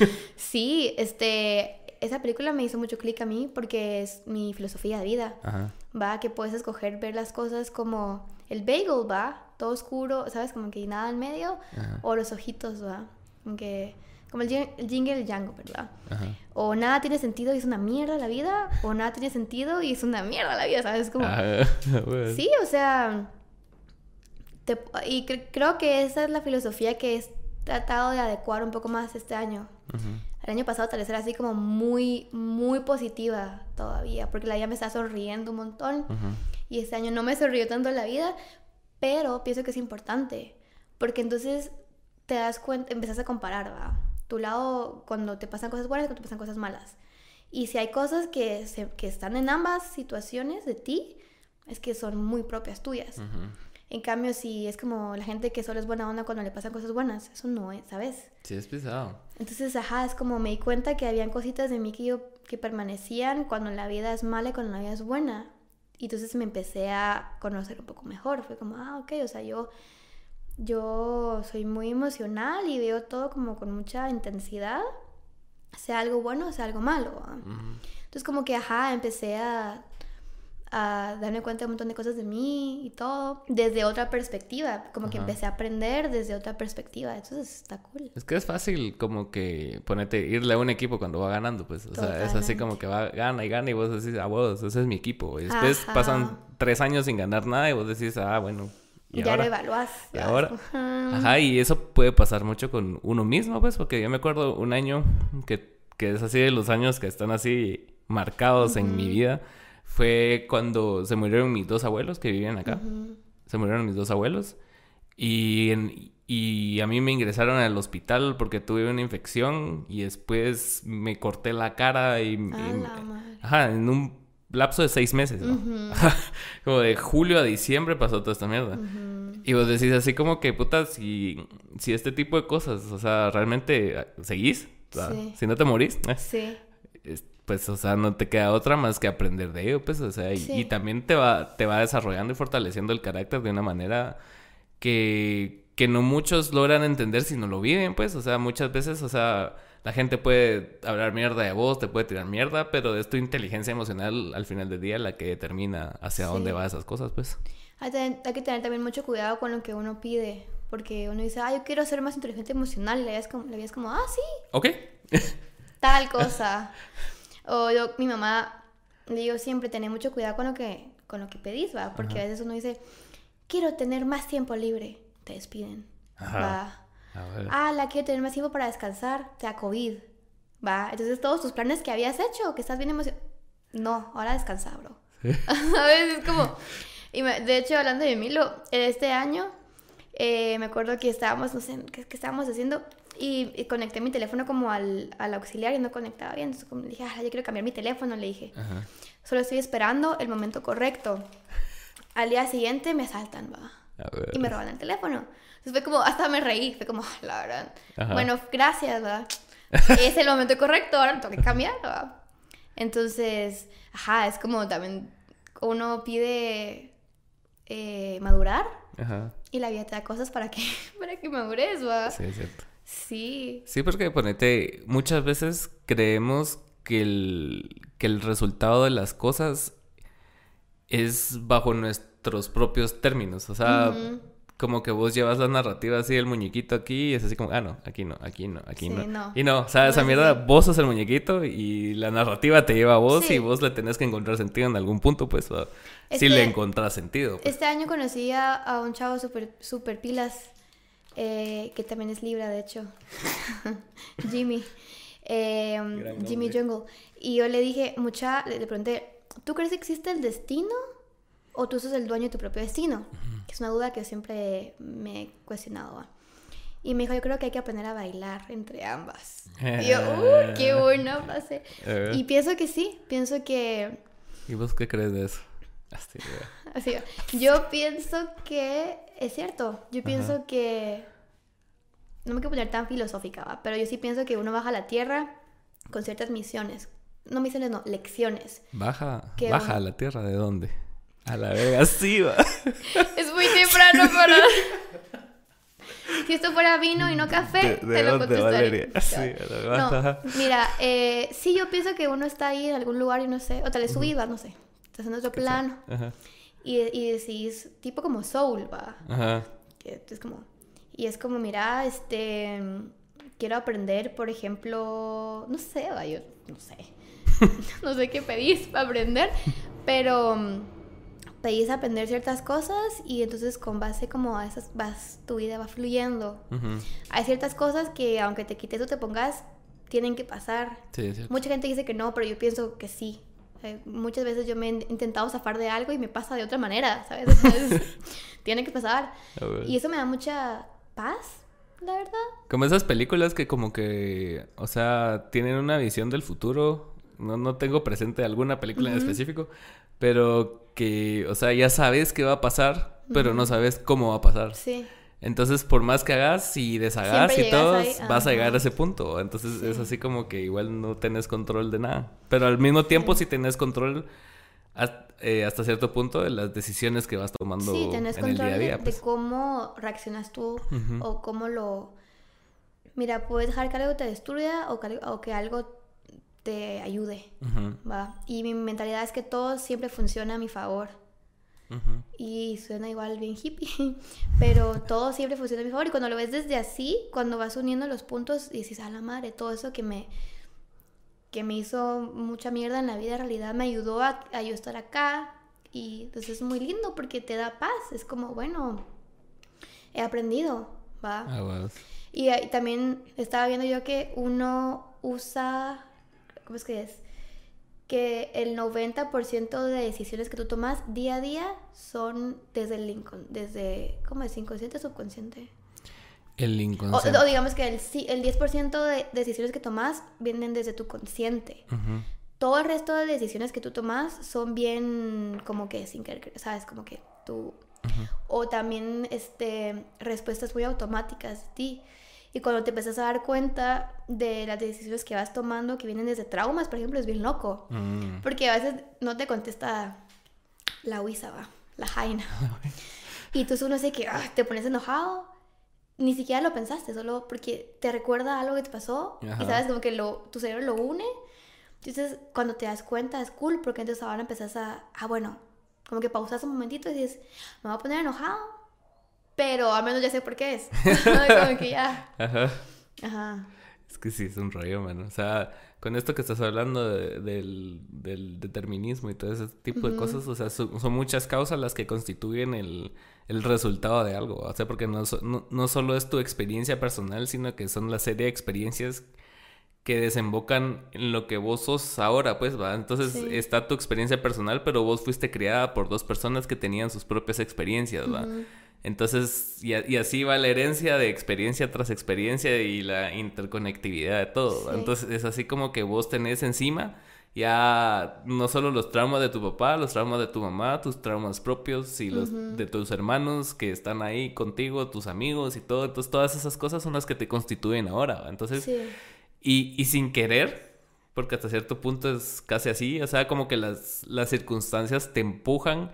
Speaker 2: sí, este, esa película me hizo mucho clic a mí porque es mi filosofía de vida.
Speaker 1: Ajá.
Speaker 2: Va, que puedes escoger ver las cosas como el bagel, va, todo oscuro, ¿sabes? Como que nada en medio,
Speaker 1: Ajá.
Speaker 2: o los ojitos, va, como que, como el, jing- el jingle el Django, ¿verdad?
Speaker 1: Ajá.
Speaker 2: O nada tiene sentido y es una mierda la vida, o nada tiene sentido y es una mierda la vida, ¿sabes? Como.
Speaker 1: Bueno.
Speaker 2: Sí, o sea, te- y cre- creo que esa es la filosofía que he tratado de adecuar un poco más este año.
Speaker 1: Ujú.
Speaker 2: El año pasado tal vez era así como muy, muy positiva todavía, porque la vida me está sonriendo un montón y este año no me sonrió tanto la vida, pero pienso que es importante, porque entonces te das cuenta, empezás a comparar, ¿va? Tu lado cuando te pasan cosas buenas y cuando te pasan cosas malas. Y si hay cosas que, se- que están en ambas situaciones de ti, es que son muy propias tuyas.
Speaker 1: Ujú.
Speaker 2: En cambio, si es como la gente que solo es buena onda cuando le pasan cosas buenas, eso no es, ¿sabes?
Speaker 1: Sí, es pesado.
Speaker 2: Entonces, ajá, es como me di cuenta que habían cositas de mí que yo que permanecían cuando la vida es mala y cuando la vida es buena. Y entonces me empecé a conocer un poco mejor. Fue como, ah, ok, o sea, yo, yo soy muy emocional y veo todo como con mucha intensidad, sea algo bueno o sea algo malo. Entonces como que, ajá, empecé a, a darme cuenta de un montón de cosas de mí y todo, desde otra perspectiva, como que
Speaker 1: Ajá.
Speaker 2: empecé a aprender desde otra perspectiva, entonces está cool.
Speaker 1: Es que es fácil como que ponete, irle a un equipo cuando va ganando, pues. O sea, es así
Speaker 2: Totalmente.
Speaker 1: como que va, gana y gana y vos decís, ah, vos, ese es mi equipo. Y después
Speaker 2: Ajá.
Speaker 1: pasan tres años sin ganar nada y vos decís, ah, bueno. ¿y
Speaker 2: ya
Speaker 1: ahora?
Speaker 2: lo evalúas.
Speaker 1: ¿Y ahora?
Speaker 2: Ajá.
Speaker 1: Ajá, y eso puede pasar mucho con uno mismo, pues, porque yo me acuerdo un año que, que es así de los años que están así marcados en mi vida. Fue cuando se murieron mis dos abuelos que vivían acá.
Speaker 2: Ujú.
Speaker 1: Se murieron mis dos abuelos. Y, en- y a mí me ingresaron al hospital porque tuve una infección y después me corté la cara y...
Speaker 2: A
Speaker 1: y-
Speaker 2: la madre.
Speaker 1: ajá, en un lapso de seis meses, ¿no?
Speaker 2: Ujú.
Speaker 1: Como de julio a diciembre pasó toda esta mierda.
Speaker 2: Ujú.
Speaker 1: Y vos decís así como que, puta, si, si este tipo de cosas, o sea, realmente ah, seguís, O sea,
Speaker 2: Sí.
Speaker 1: si no te morís, eh,
Speaker 2: Sí.
Speaker 1: es- pues, o sea, no te queda otra más que aprender de ello, pues, o sea, y,
Speaker 2: Sí.
Speaker 1: y también te va, te va desarrollando y fortaleciendo el carácter de una manera que, que no muchos logran entender si no lo viven, pues, o sea, muchas veces, o sea, la gente puede hablar mierda de vos, te puede tirar mierda, pero es tu inteligencia emocional al final del día la que determina hacia
Speaker 2: Sí.
Speaker 1: dónde va esas cosas, pues.
Speaker 2: Hay, que tener también mucho cuidado con lo que uno pide. Porque uno dice, ah, yo quiero ser más inteligente emocional. Y la vida es como, la vida es como ah, sí,
Speaker 1: ¿Ok?
Speaker 2: tal cosa. o yo, mi mamá, le digo siempre, tener mucho cuidado con lo que, con lo que pedís, ¿va? Porque a veces uno dice, quiero tener más tiempo libre. Te despiden.
Speaker 1: Ajá.
Speaker 2: Va.
Speaker 1: A ver.
Speaker 2: Ah, la quiero tener más tiempo para descansar. Te da COVID. Va. Entonces todos tus planes que habías hecho, que estás bien emocionado. No, ahora descansa, bro. a veces es como... Y me- de hecho, hablando de Milo, este año eh, me acuerdo que estábamos, no sé, ¿qué, qué estábamos haciendo? Y, y conecté mi teléfono como al, al auxiliar y no conectaba bien. Entonces como le dije, ah, yo quiero cambiar mi teléfono, le dije.
Speaker 1: Ajá.
Speaker 2: Solo estoy esperando el momento correcto. Al día siguiente me asaltan, va. Y me roban el teléfono. Entonces fue como, hasta me reí, fue como, "Ah, la verdad.
Speaker 1: Ajá.
Speaker 2: Bueno, gracias, ¿verdad? es el momento correcto, ahora tengo que cambiar, ¿verdad? Entonces, ajá, es como también uno pide eh, madurar
Speaker 1: Ajá.
Speaker 2: y la vida te da cosas para que, para que madures, ¿va?
Speaker 1: Sí, es cierto.
Speaker 2: Sí.
Speaker 1: Sí, porque ponete, muchas veces creemos que el, que el resultado de las cosas es bajo nuestros propios términos. O sea, como que vos llevas la narrativa así del muñequito aquí y es así como, ah, no, aquí no, aquí no, aquí
Speaker 2: Sí,
Speaker 1: no.
Speaker 2: no.
Speaker 1: Y no, o sea, esa
Speaker 2: No
Speaker 1: mierda,
Speaker 2: así.
Speaker 1: vos sos el muñequito y la narrativa te lleva a vos
Speaker 2: Sí.
Speaker 1: y vos le tenés que encontrar sentido en algún punto, pues, si
Speaker 2: Este-
Speaker 1: le encontrás sentido. pues.
Speaker 2: Este año conocí a, a un chavo super, super pilas, eh, que también es Libra, de hecho. Jimmy. Eh, Jimmy. Jungle. Y yo le dije, mucha, le pregunté, ¿tú crees que existe el destino o tú sos el dueño de tu propio destino? Que es una duda que siempre me he cuestionado. Y me dijo, yo creo que hay que aprender a bailar entre ambas. Y yo, ¡uh, qué buena frase!
Speaker 1: Eh.
Speaker 2: Y pienso que sí, pienso que
Speaker 1: ¿Y vos qué crees de eso? Así.
Speaker 2: Yo pienso que es cierto. Yo pienso que no me quiero poner tan filosófica, ¿va? pero yo sí pienso que uno baja a la tierra con ciertas misiones. No misiones, no, lecciones.
Speaker 1: Baja,
Speaker 2: Qué
Speaker 1: baja a la tierra, ¿de dónde? A la verga, sí, va.
Speaker 2: Es muy temprano para. si esto fuera vino y no café,
Speaker 1: ¿De-
Speaker 2: te
Speaker 1: de
Speaker 2: lo
Speaker 1: dónde,
Speaker 2: contestaré.
Speaker 1: Valeria? Sí,
Speaker 2: No, mira, eh, sí, yo pienso que uno está ahí en algún lugar y no sé, o tal vez su vida, no sé. Estás en otro plano
Speaker 1: Ajá,
Speaker 2: y, y decís, tipo como soul, va.
Speaker 1: ajá.
Speaker 2: que es como y es como mira este quiero aprender por ejemplo no sé va, yo no sé no sé qué pedís para aprender pero mm, pedís aprender ciertas cosas y entonces con base como a esas vas tu vida va fluyendo hay ciertas cosas que aunque te quites o te pongas tienen que pasar
Speaker 1: Sí.
Speaker 2: Mucha gente dice que no, pero yo pienso que sí. Eh, muchas veces yo me he intentado zafar de algo y me pasa de otra manera, ¿sabes? Entonces, tiene que pasar. Y eso me da mucha paz, la verdad.
Speaker 1: Como esas películas que como que, o sea, tienen una visión del futuro. No, no tengo presente alguna película en específico, pero que, o sea, ya sabes qué va a pasar, pero no sabes cómo va a pasar.
Speaker 2: Sí.
Speaker 1: Entonces, por más que hagas y deshagas
Speaker 2: Siempre
Speaker 1: y todo,
Speaker 2: ahí,
Speaker 1: vas a llegar a ese punto. Entonces, es así como que igual no tenés control de nada. Pero al mismo tiempo sí tenés control eh, hasta cierto punto de las decisiones que vas tomando
Speaker 2: Sí, tenés
Speaker 1: en el
Speaker 2: control
Speaker 1: día a
Speaker 2: de-
Speaker 1: día.
Speaker 2: de,
Speaker 1: pues.
Speaker 2: cómo reaccionas tú o cómo lo... Mira, puedes dejar que algo te destruya o que, algo- o que algo te ayude, ¿va? Y mi mentalidad es que todo siempre funciona a mi favor. Y suena igual bien hippie, pero todo siempre funciona a mi favor. Y cuando lo ves desde así, cuando vas uniendo los puntos y dices, a la madre, todo eso que me, que me hizo mucha mierda en la vida, en realidad me ayudó a, a yo estar acá. Y entonces es muy lindo porque te da paz. Es como, bueno, he aprendido, ¿va?
Speaker 1: Ah, wow.
Speaker 2: Y también estaba viendo yo que uno usa, ¿cómo es que es? Que el 90% de decisiones que tú tomas día a día son desde el incon desde, ¿cómo es? Inconsciente, subconsciente.
Speaker 1: El
Speaker 2: O,
Speaker 1: inconsciente.
Speaker 2: o digamos que el, el 10% de decisiones que tomas vienen desde tu consciente. Todo el resto de decisiones que tú tomas son bien como que sin querer, ¿sabes? Como que tú... O también este, respuestas muy automáticas de ti. Y cuando te empiezas a dar cuenta de las decisiones que vas tomando, que vienen desde traumas, por ejemplo, es bien loco.
Speaker 1: Mm.
Speaker 2: Porque a veces no te contesta la Wisa, va, la Jaina. y entonces uno sé que ah, te pones enojado, ni siquiera lo pensaste, solo porque te recuerda algo que te pasó
Speaker 1: Ajá.
Speaker 2: y sabes como que lo, tu cerebro lo une. Entonces, cuando te das cuenta es cool porque entonces ahora empezás a, ah, bueno, como que pausas un momentito y dices, me voy a poner enojado, pero al menos ya sé por qué es. como que ya,
Speaker 1: Ajá.
Speaker 2: ajá.
Speaker 1: Es que sí, es un rollo, mano. O sea, con esto que estás hablando de- del, del determinismo y todo ese tipo de cosas, o sea, son, son muchas causas las que constituyen el, el resultado de algo. O sea, porque no, so- no, no solo es tu experiencia personal, sino que son la serie de experiencias que desembocan en lo que vos sos ahora, pues, va. Entonces
Speaker 2: Sí.
Speaker 1: está tu experiencia personal, pero vos fuiste criada por dos personas que tenían sus propias experiencias, va. Entonces, y, a- y así va la herencia de experiencia tras experiencia y la interconectividad de todo. Entonces, es así como que vos tenés encima ya no solo los traumas de tu papá, los traumas de tu mamá, tus traumas propios y los de tus hermanos que están ahí contigo, tus amigos y todo. Entonces, todas esas cosas son las que te constituyen ahora. Entonces,
Speaker 2: Sí.
Speaker 1: y, y sin querer, porque hasta cierto punto es casi así, o sea, como que las, las circunstancias te empujan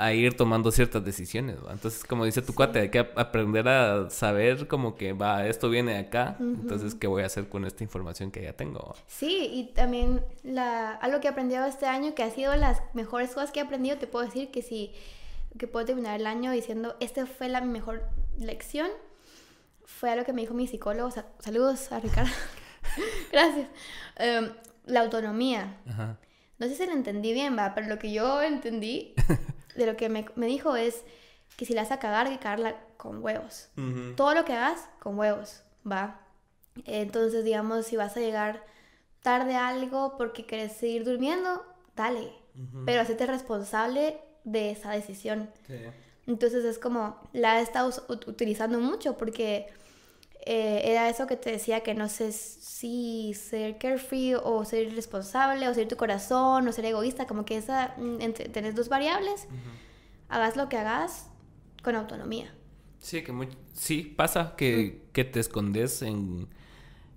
Speaker 1: a ir tomando ciertas decisiones, ¿va? Entonces, como dice tu cuate, hay que ap- aprender a saber como que, va, esto viene de acá, entonces, ¿qué voy a hacer con esta información que ya tengo?
Speaker 2: Sí, y también la, algo que he aprendido este año, que ha sido las mejores cosas que he aprendido, te puedo decir que si que puedo terminar el año diciendo, esta fue la mejor lección, fue algo que me dijo mi psicólogo, sa- saludos a Ricardo, gracias, Em, la autonomía.
Speaker 1: Ajá.
Speaker 2: No sé si lo entendí bien, va, pero lo que yo entendí de lo que me, me dijo es que si la vas a cagar, que cagarla con huevos. Todo lo que hagas, con huevos, va. Entonces, digamos, si vas a llegar tarde a algo porque quieres seguir durmiendo, dale. Pero hacete responsable de esa decisión. Entonces es como, la he estado utilizando mucho porque eh, era eso que te decía que no sé si ser carefree o ser irresponsable o ser tu corazón o ser egoísta, como que esa, mm, entre, tenés dos variables, hagas lo que hagas con autonomía.
Speaker 1: Sí, que muy- sí, pasa que, que te escondes en,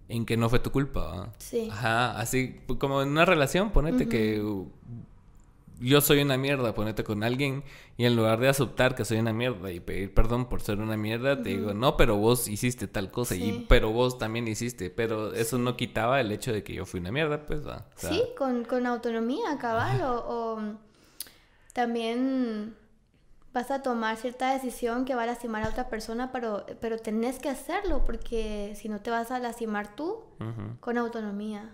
Speaker 1: en que no fue tu culpa.
Speaker 2: Sí.
Speaker 1: Ajá, así pues, como en una relación, ponete que yo soy una mierda, ponete con alguien y en lugar de aceptar que soy una mierda y pedir perdón por ser una mierda, te digo, no, pero vos hiciste tal cosa y
Speaker 2: Sí.
Speaker 1: pero vos también hiciste, pero eso no quitaba el hecho de que yo fui una mierda, pues, ¿va? O sea,
Speaker 2: Sí, con, con autonomía, cabal, o, o también vas a tomar cierta decisión que va a lastimar a otra persona, pero, pero tenés que hacerlo porque si no te vas a lastimar tú con autonomía.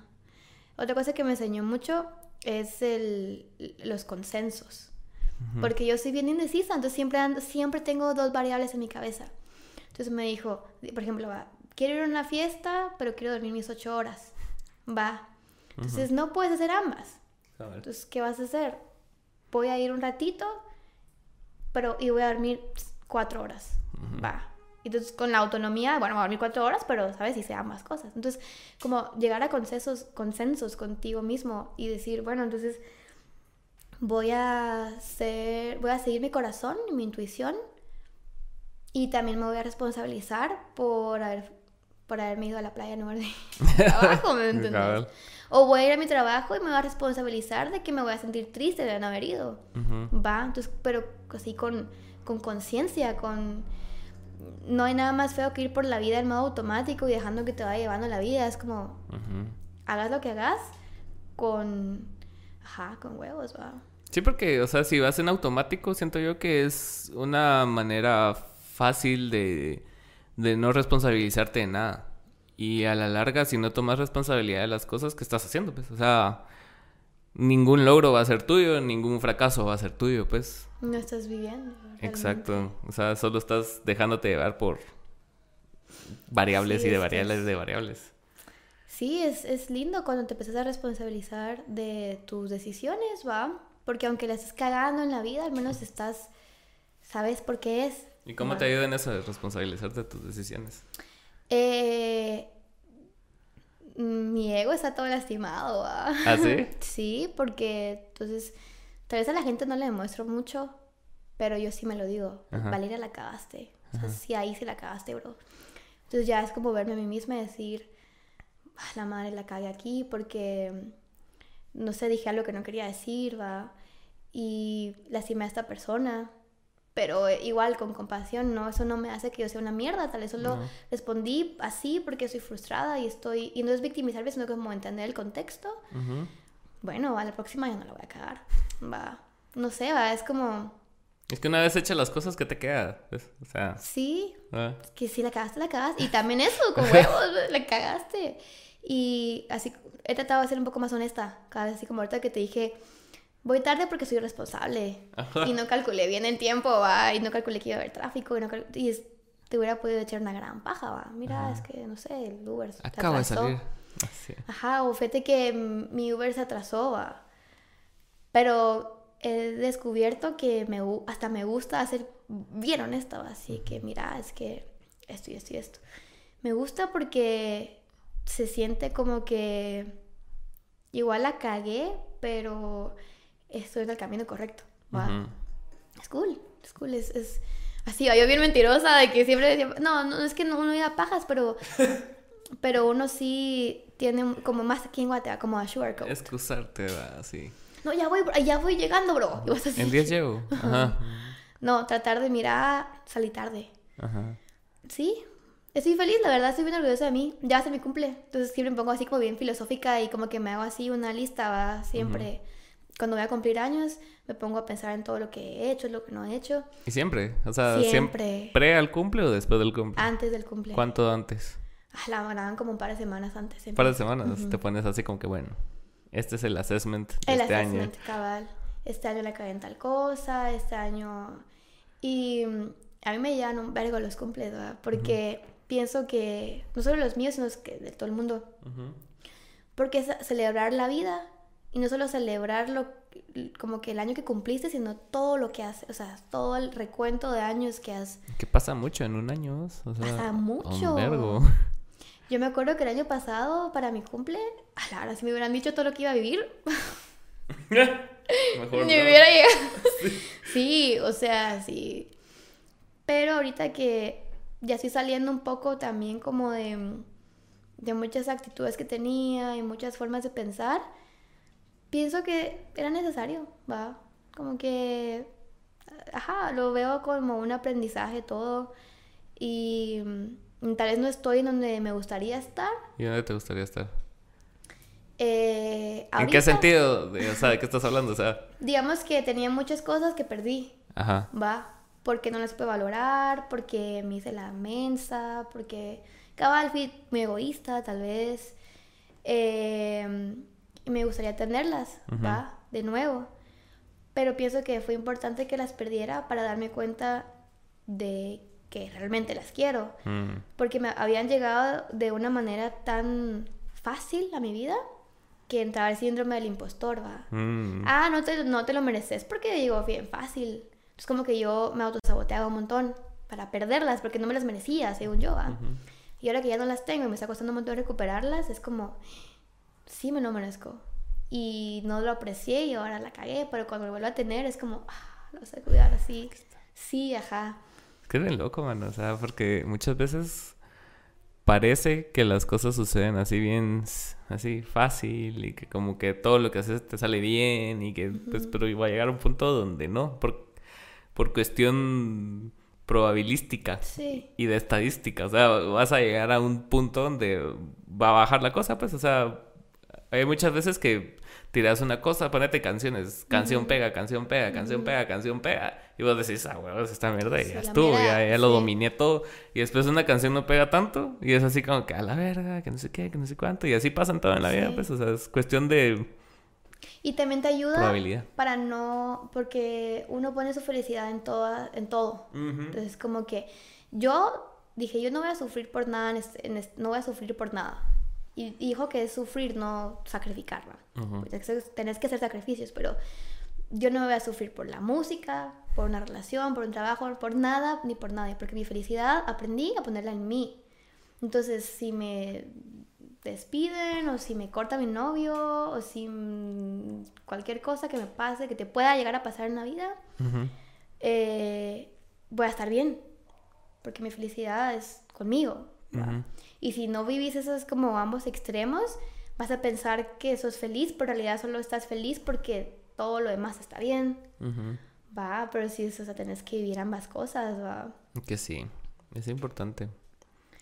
Speaker 2: Otra cosa que me enseñó mucho es el, los consensos. Porque yo soy bien indecisa, entonces siempre, ando- siempre tengo dos variables en mi cabeza. Entonces me dijo, por ejemplo, va, quiero ir a una fiesta, pero quiero dormir mis ocho horas. Va. Entonces no puedes hacer ambas. Entonces, ¿qué vas a hacer? Voy a ir un ratito, pero y voy a dormir cuatro horas. Va. Entonces, con la autonomía, bueno, voy a dormir cuatro horas, pero, ¿sabes? Hice ambas cosas. Entonces, como llegar a consensos, consensos contigo mismo y decir, bueno, entonces voy a ser, voy a seguir mi corazón y mi intuición y también me voy a responsabilizar por haber, por haberme ido a la playa en lugar de trabajo, ¿me entiendes? O voy a ir a mi trabajo y me voy a responsabilizar de que me voy a sentir triste de no haber ido.
Speaker 1: Ujú.
Speaker 2: Va, entonces, pero así con con conciencia, con... No hay nada más feo que ir por la vida en modo automático y dejando que te vaya llevando la vida. Es como, hagas lo que hagas con... Ajá, con huevos, va.
Speaker 1: Sí, porque, o sea, si vas en automático, siento yo que es una manera fácil de, de no responsabilizarte de nada. Y a la larga, si no tomas responsabilidad de las cosas que estás haciendo, pues, o sea, ningún logro va a ser tuyo, ningún fracaso va a ser tuyo, pues.
Speaker 2: No estás viviendo. realmente.
Speaker 1: Exacto. O sea, solo estás dejándote llevar por variables
Speaker 2: Sí,
Speaker 1: y de variables de variables.
Speaker 2: Sí, es, es lindo cuando te empiezas a responsabilizar de tus decisiones, ¿va? Porque aunque la estés cagando en la vida, al menos estás, sabes por qué es.
Speaker 1: ¿Y cómo
Speaker 2: Va.
Speaker 1: te ayuda en eso de responsabilizarte de tus decisiones?
Speaker 2: Eh, mi ego está todo lastimado, ¿va?
Speaker 1: ¿Ah, sí?
Speaker 2: Sí, porque entonces, tal vez a la gente no le demuestro mucho, pero yo sí me lo digo.
Speaker 1: Ajá.
Speaker 2: Valeria, la cagaste. O sea, sí, ahí sí la cagaste, bro. Entonces ya es como verme a mí misma y decir, "Ah, la madre la cagué aquí porque, no sé, dije algo que no quería decir, va, y lastimé a esta persona. Pero eh, igual con compasión, ¿no? Eso no me hace que yo sea una mierda, tal vez solo
Speaker 1: No.
Speaker 2: respondí así porque estoy frustrada y estoy, y no es victimizarme, sino como entender el contexto.
Speaker 1: Ujú.
Speaker 2: Bueno, a la próxima ya no la voy a cagar, va. No sé, va, es como,
Speaker 1: Es que una vez hecha las cosas que te queda, pues, o sea,
Speaker 2: sí,
Speaker 1: ah,
Speaker 2: que si la cagaste, la cagaste. Y también eso, con huevos, la cagaste. Y así, he tratado de ser un poco más honesta. Cada vez así como ahorita que te dije, voy tarde porque soy responsable.
Speaker 1: Ajá.
Speaker 2: Y no calculé bien el tiempo, va. Y no calculé que iba a haber tráfico. Y, no y es- te hubiera podido echar una gran paja, va. Mira, es que, no sé, el Uber se
Speaker 1: acaba de
Speaker 2: atrasó.
Speaker 1: salir. Así.
Speaker 2: Ajá, o fíjate que mi Uber se atrasó, va. Pero he descubierto que me, hasta me gusta ser bien honesta, va. Así que, mira, es que esto y esto y esto. Me gusta porque se siente como que igual la cagué, pero estoy en el camino correcto.
Speaker 1: Ujú.
Speaker 2: Es cool, es cool, es, es así, yo bien mentirosa de que siempre decía, no, no es que no, uno da pajas, pero, pero uno sí tiene como más aquí en Guatemala, como a sugarcoat.
Speaker 1: Excusarte, va, así.
Speaker 2: No, ya voy, ya voy llegando, bro. Y vos así,
Speaker 1: En 10 llego. Ajá.
Speaker 2: No, tratar de mirar, salí tarde.
Speaker 1: Ajá.
Speaker 2: Sí, estoy feliz, la verdad, estoy bien orgullosa de mí. Ya se me cumple. Entonces siempre me pongo así como bien filosófica y como que me hago así una lista, va, siempre. Cuando voy a cumplir años, me pongo a pensar en todo lo que he hecho, lo que no he hecho,
Speaker 1: Y siempre, o sea,
Speaker 2: Siempre.
Speaker 1: siempre. ¿Pre al cumple o después del cumple?
Speaker 2: antes del cumple.
Speaker 1: ¿Cuánto antes?
Speaker 2: Ah, la graban como un par de semanas antes.
Speaker 1: Un par de semanas. Te pones así como que, bueno, este es el assessment de
Speaker 2: El
Speaker 1: este
Speaker 2: assessment,
Speaker 1: año.
Speaker 2: cabal. Este año le caí en tal cosa, este año... Y mm, a mí me llegan un vergo los cumples, ¿verdad? Porque pienso que, no solo los míos, sino los que de todo el mundo.
Speaker 1: Ujú.
Speaker 2: Porque es celebrar la vida y no solo celebrar lo, como que el año que cumpliste, sino todo lo que haces, o sea, todo el recuento de años que has...
Speaker 1: Que pasa mucho en un año, o sea,
Speaker 2: Pasa mucho. Yo me acuerdo que el año pasado, para mi cumple, a la hora, si me hubieran dicho todo lo que iba a vivir,
Speaker 1: Mejor
Speaker 2: Ni
Speaker 1: no.
Speaker 2: hubiera llegado. Sí, o sea, sí. Pero ahorita que ya estoy saliendo un poco también como de, de muchas actitudes que tenía y muchas formas de pensar, pienso que era necesario, ¿va? Como que, ajá, lo veo como un aprendizaje todo y mm, tal vez no estoy en donde me gustaría estar.
Speaker 1: ¿Y dónde te gustaría estar?
Speaker 2: Eh,
Speaker 1: ¿En qué sentido? O sea, ¿de qué estás hablando? O sea,
Speaker 2: Digamos que tenía muchas cosas que perdí.
Speaker 1: ajá.
Speaker 2: va, porque no la supe valorar, porque me hice la mensa, porque cabal fui muy egoísta tal vez, eh, y me gustaría tenerlas, va, de nuevo, pero pienso que fue importante que las perdiera para darme cuenta de que realmente las quiero,
Speaker 1: Mm.
Speaker 2: porque me habían llegado de una manera tan fácil a mi vida que entraba el síndrome del impostor, va.
Speaker 1: Mm.
Speaker 2: Ah, no te, no te lo mereces porque digo, bien fácil. Es como que yo me autosaboteaba un montón para perderlas porque no me las merecía, según yo. ¿va? Y ahora que ya no las tengo y me está costando un montón recuperarlas, es como, sí me lo merezco. Y no lo aprecié y ahora la cagué, pero cuando lo vuelvo a tener es como, ah, lo sé cuidar así. Sí, ajá.
Speaker 1: Es que es bien loco, mano. O sea, porque muchas veces parece que las cosas suceden así bien, así fácil y que como que todo lo que haces te sale bien y que, pues, pero va a llegar a un punto donde no, por, por cuestión probabilística
Speaker 2: Sí.
Speaker 1: y de estadística. O sea, vas a llegar a un punto donde va a bajar la cosa, pues, o sea, hay muchas veces que tiras una cosa, ponete canciones, canción pega, canción pega, canción pega, canción pega, y vos decís, ah, huevos, esta mierda
Speaker 2: Sí,
Speaker 1: ya estuvo,
Speaker 2: mera,
Speaker 1: ya, ya lo
Speaker 2: sí.
Speaker 1: dominé todo, y después una canción no pega tanto, y es así como que a la verga, que no sé qué, que no sé cuánto, y así pasan todo en la vida,
Speaker 2: Sí.
Speaker 1: pues, o sea, es cuestión de
Speaker 2: Y también te ayuda para no, porque uno pone su felicidad en, toda, en todo. Entonces, como que yo dije, yo no voy a sufrir por nada, en este- en este- no voy a sufrir por nada. Y dijo que es sufrir, no sacrificarla.
Speaker 1: Ujú.
Speaker 2: Tenés que hacer sacrificios, pero yo no me voy a sufrir por la música, por una relación, por un trabajo, por nada, ni por nadie, porque mi felicidad aprendí a ponerla en mí. Entonces, si me despiden o si me corta mi novio o si cualquier cosa que me pase, que te pueda llegar a pasar en la vida,
Speaker 1: Ujú.
Speaker 2: eh, voy a estar bien. Porque mi felicidad es conmigo. ¿va? Y si no vivís esos como ambos extremos, vas a pensar que sos feliz, pero en realidad solo estás feliz porque todo lo demás está bien. Va, pero sí, o sea, tenés que vivir ambas cosas, va.
Speaker 1: Que sí, es importante.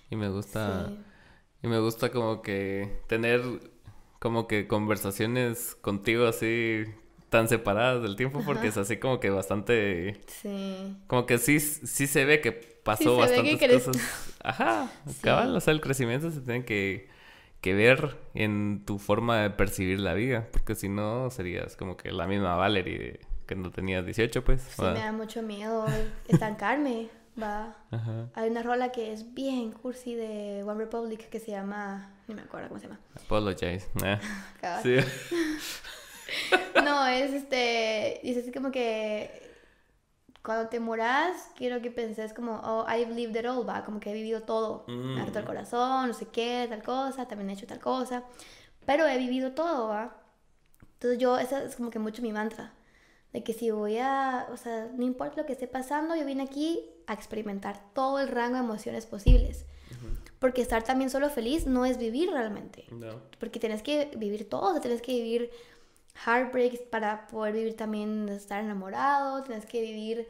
Speaker 1: Y me gusta... Y me gusta como que tener como que conversaciones contigo así tan separadas del tiempo porque es así como que bastante sí como que sí sí se ve que pasó bastantes cosas. Ajá cabal o sea el crecimiento se tiene que, que ver en tu forma de percibir la vida porque si no serías como que la misma Valerie que no tenías 18 pues
Speaker 2: sí me da mucho miedo estancarme va. Hay una rola que es bien cursi de One Republic que se llama ni me acuerdo cómo se llama.
Speaker 1: Apologize eh.
Speaker 2: sí. No, es este. Dice así como que. Cuando te moras, quiero que penses como, oh, I've lived it all, va, como que he vivido todo. Me ha roto el mm. corazón, no sé qué, tal cosa, también he hecho tal cosa. Pero he vivido todo, va. Entonces yo, esa es como que mucho mi mantra. De que si voy a, o sea, no importa lo que esté pasando, yo vine aquí a experimentar todo el rango de emociones posibles. Porque estar también solo feliz no es vivir realmente. No. Porque tienes que vivir todo, tienes que vivir heartbreaks para poder vivir también estar enamorado, tienes que vivir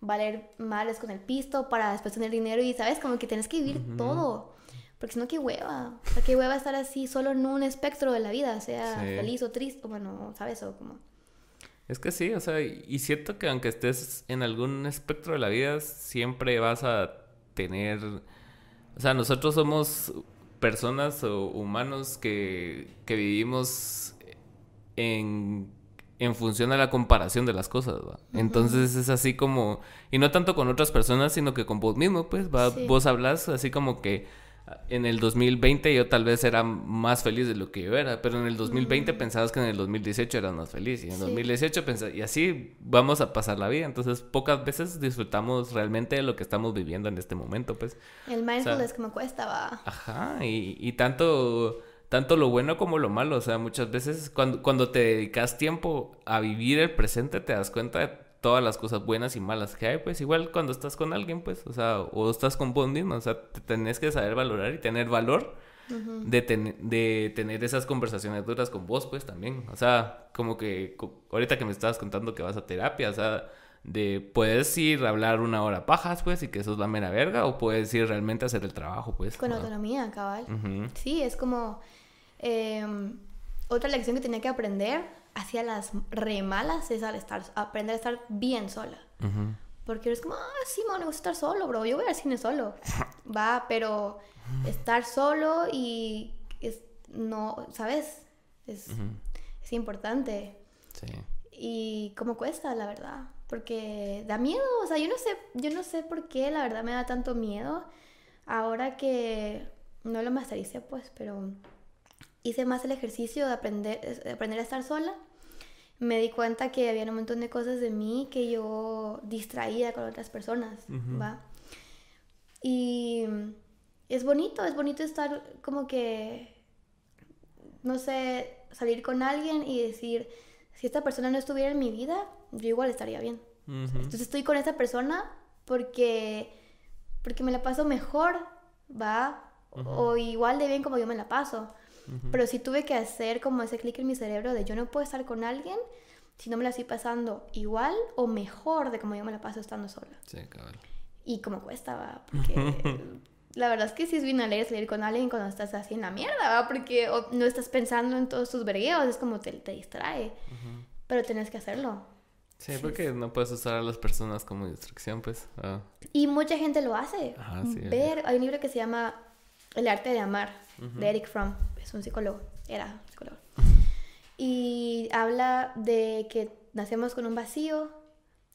Speaker 2: valer males con el pisto para después tener dinero y sabes como que tienes que vivir todo porque si no qué hueva o sea, qué hueva estar así solo en un espectro de la vida sea feliz o triste bueno sabes o como
Speaker 1: es que sí o sea y siento que aunque estés en algún espectro de la vida siempre vas a tener o sea nosotros somos personas o humanos que, que vivimos en, en función a la comparación de las cosas, ¿va? Entonces es así como, y no tanto con otras personas, sino que con vos mismo, pues, ¿va? Vos hablas así como que en el 2020 yo tal vez era más feliz de lo que yo era, pero en el 2020 pensabas que en el 2018 eras más feliz y en el 2018 pensabas, y así vamos a pasar la vida, entonces pocas veces disfrutamos realmente de lo que estamos viviendo en este momento, pues.
Speaker 2: El mindfulness que me cuesta, va.
Speaker 1: Ajá, y, y tanto tanto lo bueno como lo malo. O sea, muchas veces cuando, cuando te dedicas tiempo a vivir el presente, te das cuenta de todas las cosas buenas y malas que hay, pues igual cuando estás con alguien, pues, o sea, o estás con vos mismo, o sea, te tenés que saber valorar y tener valor de, de tener esas conversaciones duras con vos, pues, también. O sea, como que ahorita que me estabas contando que vas a terapia, o sea, de puedes ir a hablar una hora pajas, pues, y que eso es la mera verga, o puedes ir realmente a hacer el trabajo, pues.
Speaker 2: Con autonomía, cabal. Sí, es como Em, otra lección que tenía que aprender hacia las remalas es al estar, aprender a estar bien sola. Porque eres como, ah, sí, me gusta estar solo, bro. Yo voy al cine solo. Va, pero estar solo y es, no, ¿sabes? Es, es importante. Sí. Y cómo cuesta, la verdad. Porque da miedo. O sea, yo no sé, yo no sé por qué, la verdad, me da tanto miedo. Ahora que no lo mastericé, pues, pero hice más el ejercicio de aprender, aprender a estar sola, me di cuenta que había un montón de cosas de mí que yo distraía con otras personas, ¿va? Y es bonito, es bonito estar como que, no sé, salir con alguien y decir, si esta persona no estuviera en mi vida, yo igual estaría bien. Entonces estoy con esta persona porque, porque me la paso mejor, ¿va? O igual de bien como yo me la paso. Pero sí tuve que hacer como ese clic en mi cerebro de yo no puedo estar con alguien si no me la estoy pasando igual o mejor de como yo me la paso estando sola. Sí, cabrón. Y como cuesta, va, porque la verdad es que sí es bien alegre salir con alguien cuando estás así en la mierda, va, porque no estás pensando en todos tus vergueos, es como te, te distrae. Pero tienes que hacerlo.
Speaker 1: Sí, porque no puedes usar a las personas como distracción, pues. Ah.
Speaker 2: Y mucha gente lo hace. Ver, hay un libro que se llama El arte de amar, de Eric Fromm es un psicólogo, era psicólogo. Y habla de que nacemos con un vacío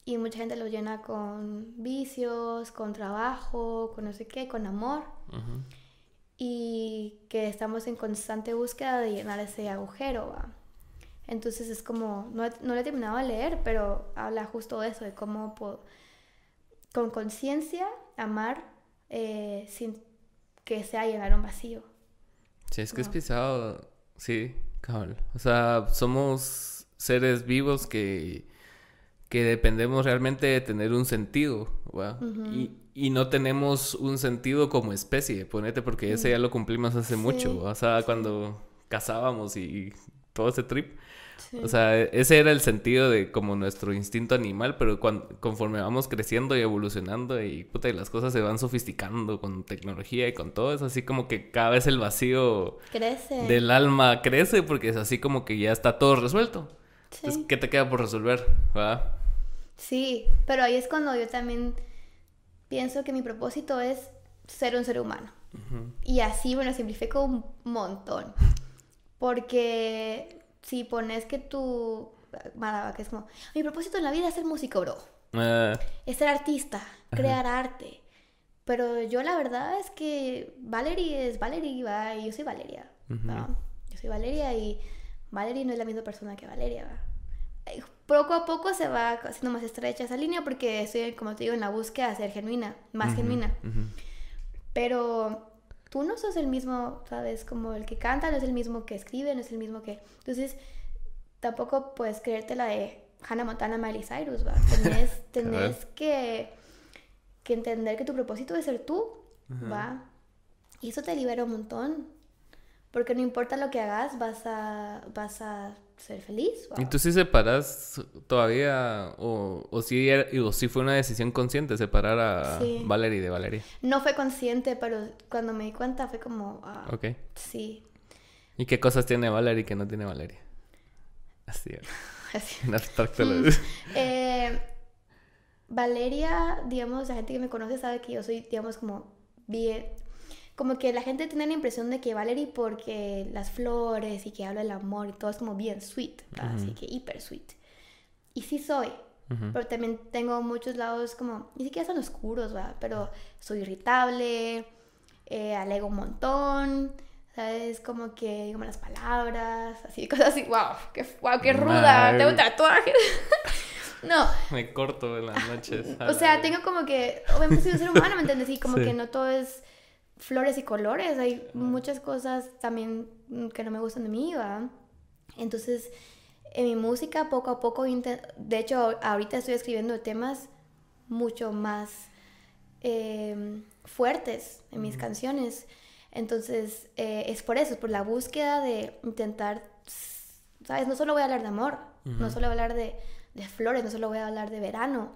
Speaker 2: y mucha gente lo llena con vicios, con trabajo, con no sé qué, con amor. Y que estamos en constante búsqueda de llenar ese agujero. Entonces es como, no, no lo he terminado de leer, pero habla justo de eso, de cómo con conciencia amar eh, sin que sea llenar un vacío.
Speaker 1: Sí, es que es pisado. Sí, cabrón. O sea, somos seres vivos que, que dependemos realmente de tener un sentido. y, y no tenemos un sentido como especie, ponete, porque ese ya lo cumplimos hace mucho. O sea, cuando cazábamos y todo ese trip. O sea, ese era el sentido de como nuestro instinto animal, pero cuando, conforme vamos creciendo y evolucionando y, puta, y las cosas se van sofisticando con tecnología y con todo, es así como que cada vez el vacío
Speaker 2: crece.
Speaker 1: del alma crece porque es así como que ya está todo resuelto. Entonces, ¿qué te queda por resolver? ¿verdad?
Speaker 2: Sí, pero ahí es cuando yo también pienso que mi propósito es ser un ser humano. Y así, bueno, simplifico un montón. Porque si pones que tú, que es como, mi propósito en la vida es ser músico, bro. Ah. Es ser artista, crear arte. Pero yo la verdad es que Valerie es Valerie, ¿va? y yo soy Valeria. Yo soy Valeria y Valerie no es la misma persona que Valeria. ¿va? Poco a poco se va haciendo más estrecha esa línea porque estoy, como te digo, en la búsqueda de ser genuina, más genuina. Pero tú no sos el mismo, ¿sabes? Como el que canta no es el mismo que escribe, no es el mismo que... Entonces, tampoco puedes creerte la de Hannah Montana, Miley Cyrus, ¿va? Tenés, que, que entender que tu propósito es ser tú, ¿va? Y eso te libera un montón. Porque no importa lo que hagas, vas a, vas a ser feliz.
Speaker 1: ¿Y tú sí separas todavía? ¿O, o, sí, o sí fue una decisión consciente separar a Valerie de Valeria?
Speaker 2: No fue consciente, pero cuando me di cuenta fue como... Ah, ok. Sí.
Speaker 1: ¿Y qué cosas tiene Valerie que no tiene Valeria? Así. Así. En abstracto
Speaker 2: mm, eh, Valeria, digamos, la gente que me conoce sabe que yo soy, digamos, como bien como que la gente tiene la impresión de que Valerie porque las flores y que habla del amor y todo es como bien sweet, así que hiper sweet. Y sí soy, pero también tengo muchos lados como, ni siquiera son oscuros, ¿va? Pero soy irritable, eh, alego un montón, ¿sabes? Como que digo malas palabras, así, cosas así, wow, qué, wow, qué ruda, tengo un tatuaje. no.
Speaker 1: Me corto en las noches.
Speaker 2: o sea, tengo como que, obviamente soy un ser humano, ¿me entiendes? Y como que no todo es flores y colores. Hay muchas cosas también que no me gustan de mí, ¿va? Entonces, en mi música poco a poco, de hecho, ahorita estoy escribiendo temas mucho más em, fuertes en mis canciones. Entonces, eh, es por eso, es por la búsqueda de intentar, ¿sabes? No solo voy a hablar de amor, no solo voy a hablar de, de flores, no solo voy a hablar de verano,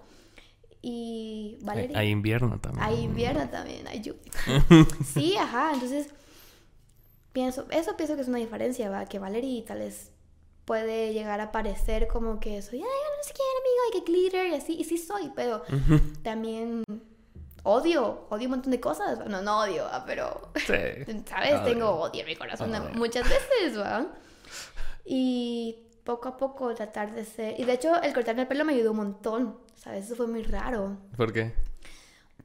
Speaker 2: y
Speaker 1: Valeria. Hay, invierno también.
Speaker 2: Hay invierno también, hay lluvia. sí, ajá, entonces pienso, eso pienso que es una diferencia, ¿va? Que Valerie tal vez puede llegar a parecer como que soy, ay, no sé quién, amigo, hay que glitter y así, y sí soy, pero también odio, odio un montón de cosas, no, no odio, pero, ¿sabes? Tengo odio en mi corazón muchas veces, ¿va? Y poco a poco tratar de ser, y de hecho el cortarme el pelo me ayudó un montón, ¿sabes? Eso fue muy raro.
Speaker 1: ¿Por qué?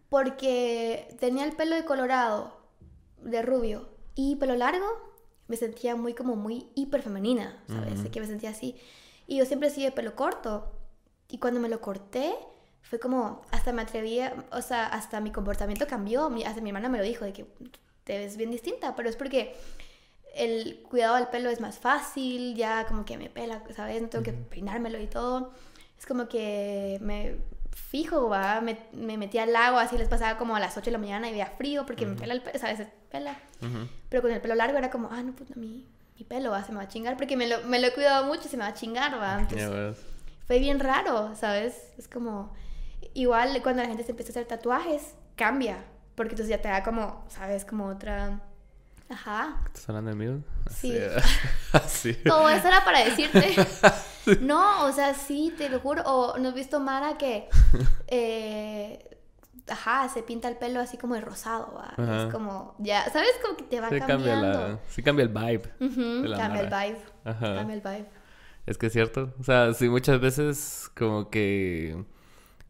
Speaker 2: Porque tenía el pelo de colorado, de rubio, y pelo largo, me sentía muy como muy hiper femenina, ¿sabes? Que me sentía así. Y yo siempre he sido de pelo corto. Y cuando me lo corté, fue como, hasta me atrevía, o sea, hasta mi comportamiento cambió. Hasta mi hermana me lo dijo, de que te ves bien distinta, pero es porque el cuidado del pelo es más fácil, ya como que me pela, ¿sabes? No tengo que peinármelo y todo es como que me fijo, ¿va? Me, me metía al agua, así les pasaba como a las 8 de la mañana y veía frío porque me pela el pelo, ¿sabes? Pela. Pero con el pelo largo era como, ah, no, puta, mi, mi pelo ¿va? se me va a chingar porque me lo, me lo he cuidado mucho y se me va a chingar, ¿va? Entonces, fue bien raro, ¿sabes? Es como, igual cuando la gente se empieza a hacer tatuajes, cambia, porque entonces ya te da como, ¿sabes? Como otra... Ajá.
Speaker 1: ¿Estás hablando de mí?
Speaker 2: Sí. Así. Todo eso era para decirte No, o sea, sí, te lo juro. O no has visto Mara que, eh, ajá, se pinta el pelo así como de rosado. Es como, ya, ¿sabes? Como que te va cambiando.
Speaker 1: Cambia sí cambia el vibe.
Speaker 2: cambia el vibe. Ajá. Cambia el vibe.
Speaker 1: Es que es cierto. O sea, sí, muchas veces como que...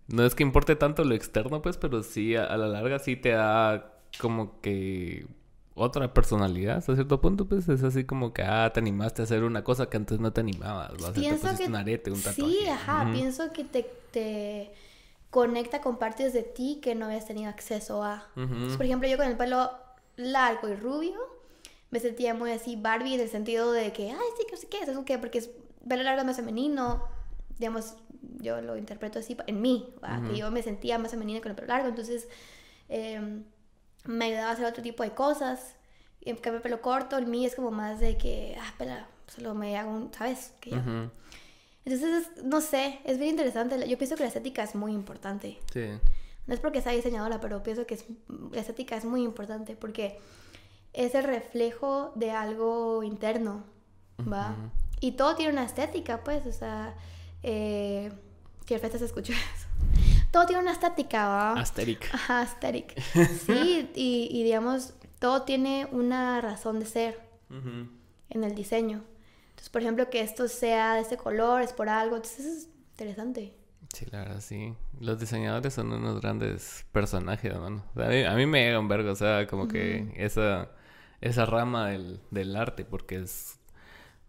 Speaker 1: No es que importe tanto lo externo, pues, pero sí, a la larga sí te da como que otra personalidad hasta cierto punto, pues es así como que, ah, te animaste a hacer una cosa que antes no te animabas, ¿vas? Pienso te que... un arete, un tatuaje.
Speaker 2: Sí, ajá, pienso que te, te, conecta con partes de ti que no habías tenido acceso a. por ejemplo, yo con el pelo largo y rubio, me sentía muy así Barbie en el sentido de que, ay, sí, que sé qué, es eso que, porque es pelo largo más femenino, digamos, yo lo interpreto así en mí, ¿va? que yo me sentía más femenina con el pelo largo, entonces em, me ayudaba a hacer otro tipo de cosas. Y en cambio, el pelo corto, el mí es como más de que, ah, espera, solo me hago un, ¿sabes? Que ya. Entonces, no sé, es bien interesante. Yo pienso que la estética es muy importante.
Speaker 1: Sí.
Speaker 2: No es porque sea diseñadora, pero pienso que es- la estética es muy importante porque es el reflejo de algo interno, ¿va? Y todo tiene una estética, pues, o sea, eh, que perfecto se escuchó. Todo tiene una estética, ¿va?
Speaker 1: Asteric.
Speaker 2: Ajá, aesthetic. Sí, y, y digamos, todo tiene una razón de ser en el diseño. Entonces, por ejemplo, que esto sea de este color, es por algo, entonces es interesante.
Speaker 1: Sí, la verdad, sí. Los diseñadores son unos grandes personajes, ¿no? O sea, a, mí, a mí me llega un vergo, o sea, como que esa, esa rama del, del arte, porque es...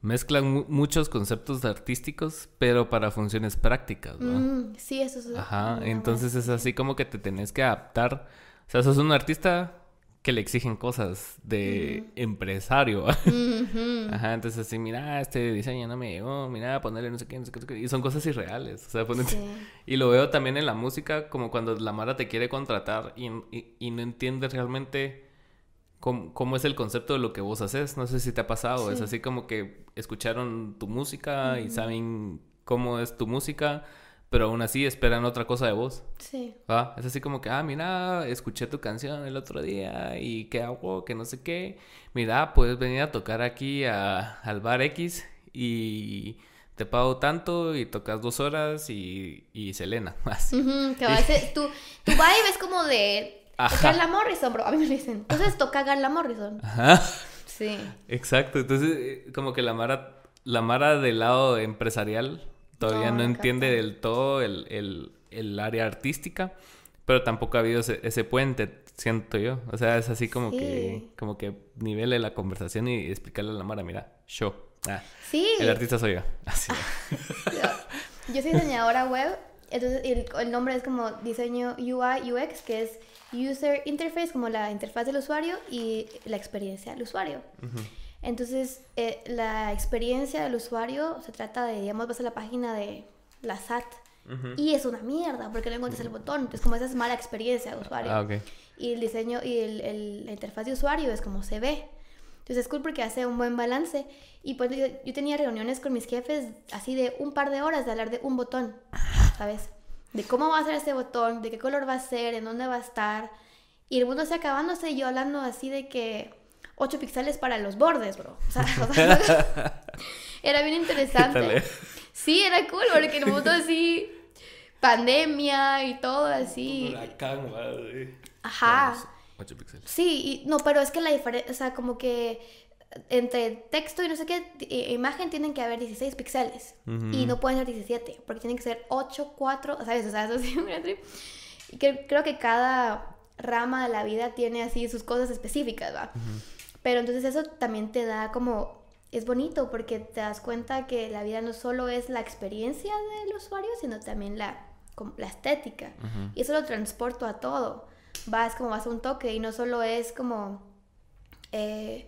Speaker 1: Mezclan mu- muchos conceptos artísticos, pero para funciones prácticas, ¿no?
Speaker 2: Mm, sí, eso es...
Speaker 1: Ajá, entonces es así como que te tenés que adaptar. O sea, sos un artista que le exigen cosas de empresario. Ajá, entonces así, mira, este diseño no me llegó, mira, ponerle no sé qué, no sé qué, no sé qué. Y son cosas irreales. O sea, ponete-
Speaker 2: Sí.
Speaker 1: Y lo veo también en la música, como cuando la Mara te quiere contratar y, y- y no entiende realmente cómo, cómo es el concepto de lo que vos haces. No sé si te ha pasado. Es
Speaker 2: Sí.
Speaker 1: así como que escucharon tu música y saben cómo es tu música, pero aún así esperan otra cosa de vos.
Speaker 2: Sí.
Speaker 1: ¿va? Es así como que, ah, mira, escuché tu canción el otro día y qué hago, que no sé qué. Mira, puedes venir a tocar aquí a- al bar X y te pago tanto y tocas dos horas y, y Selena. Así.
Speaker 2: Ujú, que a veces tu, tu vibe es como de
Speaker 1: Ajá.
Speaker 2: Carla Morrison, bro. A mí me dicen. Entonces toca Carla Morrison.
Speaker 1: Ajá.
Speaker 2: Sí.
Speaker 1: Exacto. Entonces, eh, como que la Mara, la Mara del lado empresarial todavía
Speaker 2: No,
Speaker 1: no, entiende del todo el, el- el área artística, pero tampoco ha habido ese, ese puente, siento yo. O sea, es así como que, como que nivele la conversación y explicarle a la Mara, mira, yo. Ah,
Speaker 2: Sí.
Speaker 1: el artista soy yo. Así.
Speaker 2: Yo, yo soy diseñadora web. Entonces el, el nombre es como diseño UI, UX, que es User Interface, como la interfaz del usuario y la experiencia del usuario. Entonces, eh, la experiencia del usuario se trata de, digamos, vas a la página de la SAT y es una mierda porque no encuentras el botón. Entonces, como esa es mala experiencia de usuario.
Speaker 1: Ah, ok.
Speaker 2: Y el diseño y el, el- la interfaz de usuario es como se ve. Entonces es cool porque hace un buen balance. Y pues yo, yo tenía reuniones con mis jefes así de un par de horas de hablar de un botón, ¿sabes? De cómo va a ser ese botón, de qué color va a ser, en dónde va a estar. Y el mundo se acabándose y yo hablando así de que 8 píxeles para los bordes, bro. O sea, o sea, era bien interesante. Sí, era cool porque el mundo así, pandemia y todo así.
Speaker 1: Huracán, madre.
Speaker 2: Ajá.
Speaker 1: Ocho píxeles.
Speaker 2: Sí, y, no, pero es que la diferencia, o sea, como que entre texto y no sé qué, imagen tienen que haber 16 píxeles y no pueden ser 17, porque tienen que ser 8, 4, ¿sabes? O sea, eso sí. Y que, creo que cada rama de la vida tiene así sus cosas específicas, ¿va? Pero entonces eso también te da como, es bonito porque te das cuenta que la vida no solo es la experiencia del usuario, sino también la, como la estética. Y eso lo transporto a todo. Vas como vas a un toque y no solo es como... eh,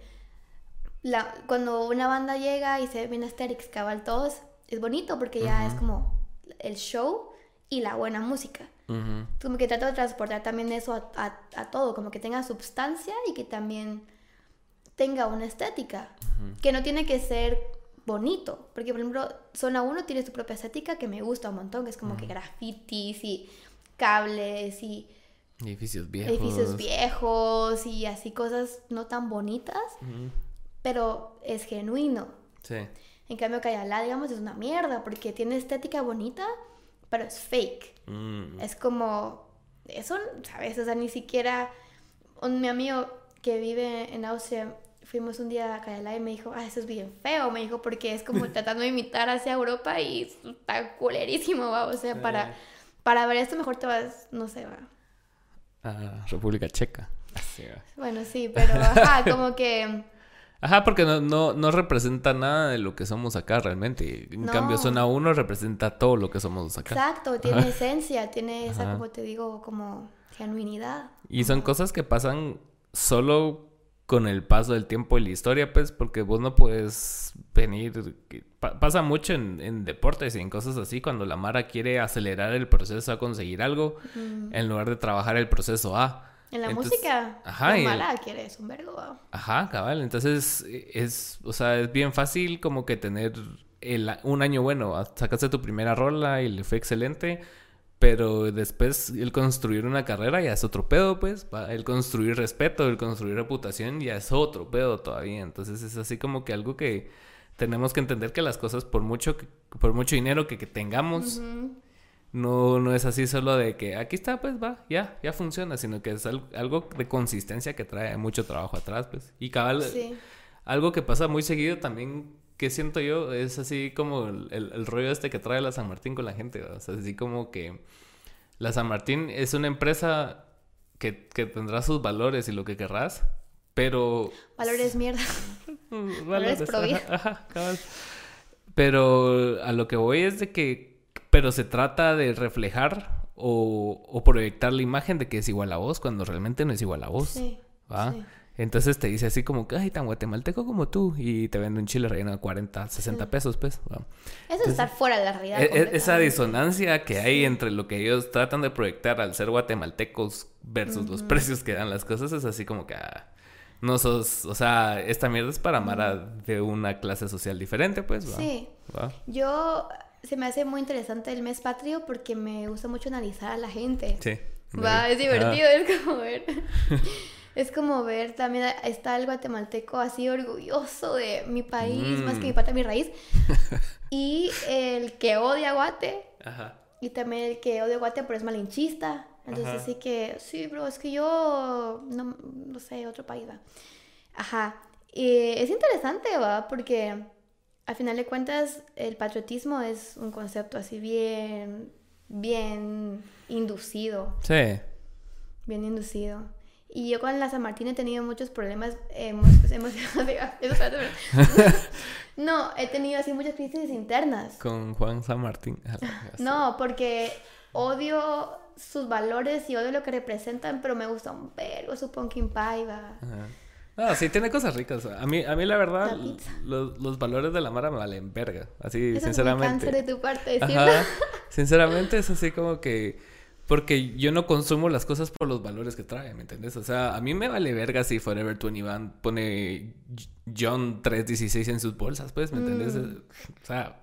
Speaker 2: la, cuando una banda llega y se ve bien Asterix, cabal todos, es bonito porque ya es como el show y la buena música.
Speaker 1: Ujú.
Speaker 2: Como que trato de transportar también eso a, a- a todo, como que tenga substancia y que también tenga una estética, que no tiene que ser bonito, porque por ejemplo, Zona 1 tiene su propia estética que me gusta un montón, que es como que grafitis y cables y
Speaker 1: Edificios viejos.
Speaker 2: edificios viejos y así cosas no tan bonitas. Pero es genuino.
Speaker 1: Sí.
Speaker 2: En cambio, Cayala, digamos, es una mierda porque tiene estética bonita, pero es fake.
Speaker 1: Mm.
Speaker 2: Es como, eso, ¿sabes? O sea, ni siquiera un, mi amigo que vive en Austria, fuimos un día a Cayala y me dijo, ah, eso es bien feo, me dijo, porque es como tratando de imitar hacia Europa y está culerísimo, va. O sea, para, para ver esto mejor te vas, no sé, va.
Speaker 1: Ah, República Checa. Así va.
Speaker 2: Bueno, sí, pero ajá, como que...
Speaker 1: Ajá, porque no, no, no representa nada de lo que somos acá realmente. En
Speaker 2: No.
Speaker 1: cambio, zona 1 representa todo lo que somos acá.
Speaker 2: Exacto, tiene esencia, tiene esa,
Speaker 1: Ajá.
Speaker 2: como te digo, como genuinidad.
Speaker 1: Y son cosas que pasan solo con el paso del tiempo y la historia, pues, porque vos no puedes venir. pasa mucho en, deportes y en cosas así, cuando la Mara quiere acelerar el proceso a conseguir algo, en lugar de trabajar el proceso A.
Speaker 2: En la música, ajá, la Mara quiere es un vergo.
Speaker 1: Ajá, cabal. Entonces, es, o sea, es bien fácil como que tener el, un año bueno. Sacaste tu primera rola y le fue excelente pero después el construir una carrera ya es otro pedo, pues. El construir respeto, el construir reputación ya es otro pedo todavía. Entonces es así como que algo que tenemos que entender que las cosas por mucho, por mucho dinero que, tengamos, no, no es así solo de que aquí está, pues va, ya, ya funciona, sino que es algo, de consistencia que trae mucho trabajo atrás, pues. Y cabal, algo que pasa muy seguido también que siento yo es así como el, rollo este que trae la San Martín con la gente. O sea, así como que la San Martín es una empresa que, tendrá sus valores y lo que querrás, pero...
Speaker 2: Valores mierda. valores, pro ajá,
Speaker 1: Pero a lo que voy es de que... Pero se trata de reflejar o, o proyectar la imagen de que es igual a vos cuando realmente no es igual a vos. Sí. ¿va? Sí. Entonces te dice así como que, ay, tan guatemalteco como tú. Y te vende un chile relleno de 40, 60 pesos, pues.
Speaker 2: Eso es estar fuera de la realidad.
Speaker 1: E, e, esa disonancia que hay entre lo que ellos tratan de proyectar al ser guatemaltecos versus los precios que dan las cosas es así como que, ah, no sos, o sea, esta mierda es para Mara de una clase social diferente, pues.
Speaker 2: Sí. Yo, se me hace muy interesante el mes patrio porque me gusta mucho analizar a la gente. Sí. Va, es divertido, es como ver. Es como ver, también está el guatemalteco así orgulloso de mi país, más que mi mm. patria, mi raíz. y el que odia Guate. Ajá. Y también el que odia Guate, pero es malinchista. Entonces, así que, sí, bro, es que yo, no, no sé, otro país, va. Ajá. Y es interesante, va, porque al final de cuentas, el patriotismo es un concepto así bien, bien inducido. Sí. Bien inducido. Y yo con la San Martín he tenido muchos problemas emocionales. no, he tenido así muchas crisis internas.
Speaker 1: Con Juan San Martín.
Speaker 2: no, porque odio sus valores y odio lo que representan, pero me gusta un vergo su pumpkin pie. Va.
Speaker 1: Ah, sí, tiene cosas ricas. A mí, a mí la verdad, los, los, valores de la Mara me valen verga. Así, sinceramente.
Speaker 2: Es de tu parte,
Speaker 1: Sinceramente, es así como que porque yo no consumo las cosas por los valores que trae, ¿me entiendes? O sea, a mí me vale verga si Forever 21 pone John 316 en sus bolsas, pues, ¿me entiendes? Mm. O sea...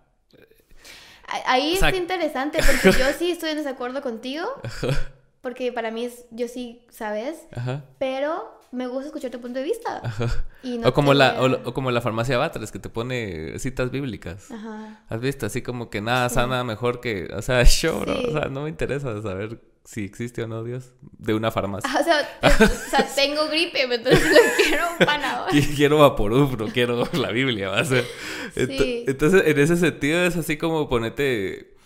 Speaker 2: Ahí es interesante porque yo sí estoy en desacuerdo contigo. Porque para mí es, yo sí, ¿sabes? Ajá. Pero me gusta escuchar tu punto de vista.
Speaker 1: o, como la, o, como la farmacia Batres, que te pone citas bíblicas. Ajá. ¿Has visto? Así como que nada sana mejor que... O sea, yo, O sea, no me interesa saber si existe o no Dios de una farmacia.
Speaker 2: o, sea, o sea, tengo gripe, entonces lo quiero un panador.
Speaker 1: quiero vaporub, no quiero la Biblia, va a ser. Entonces, en ese sentido es así como ponete...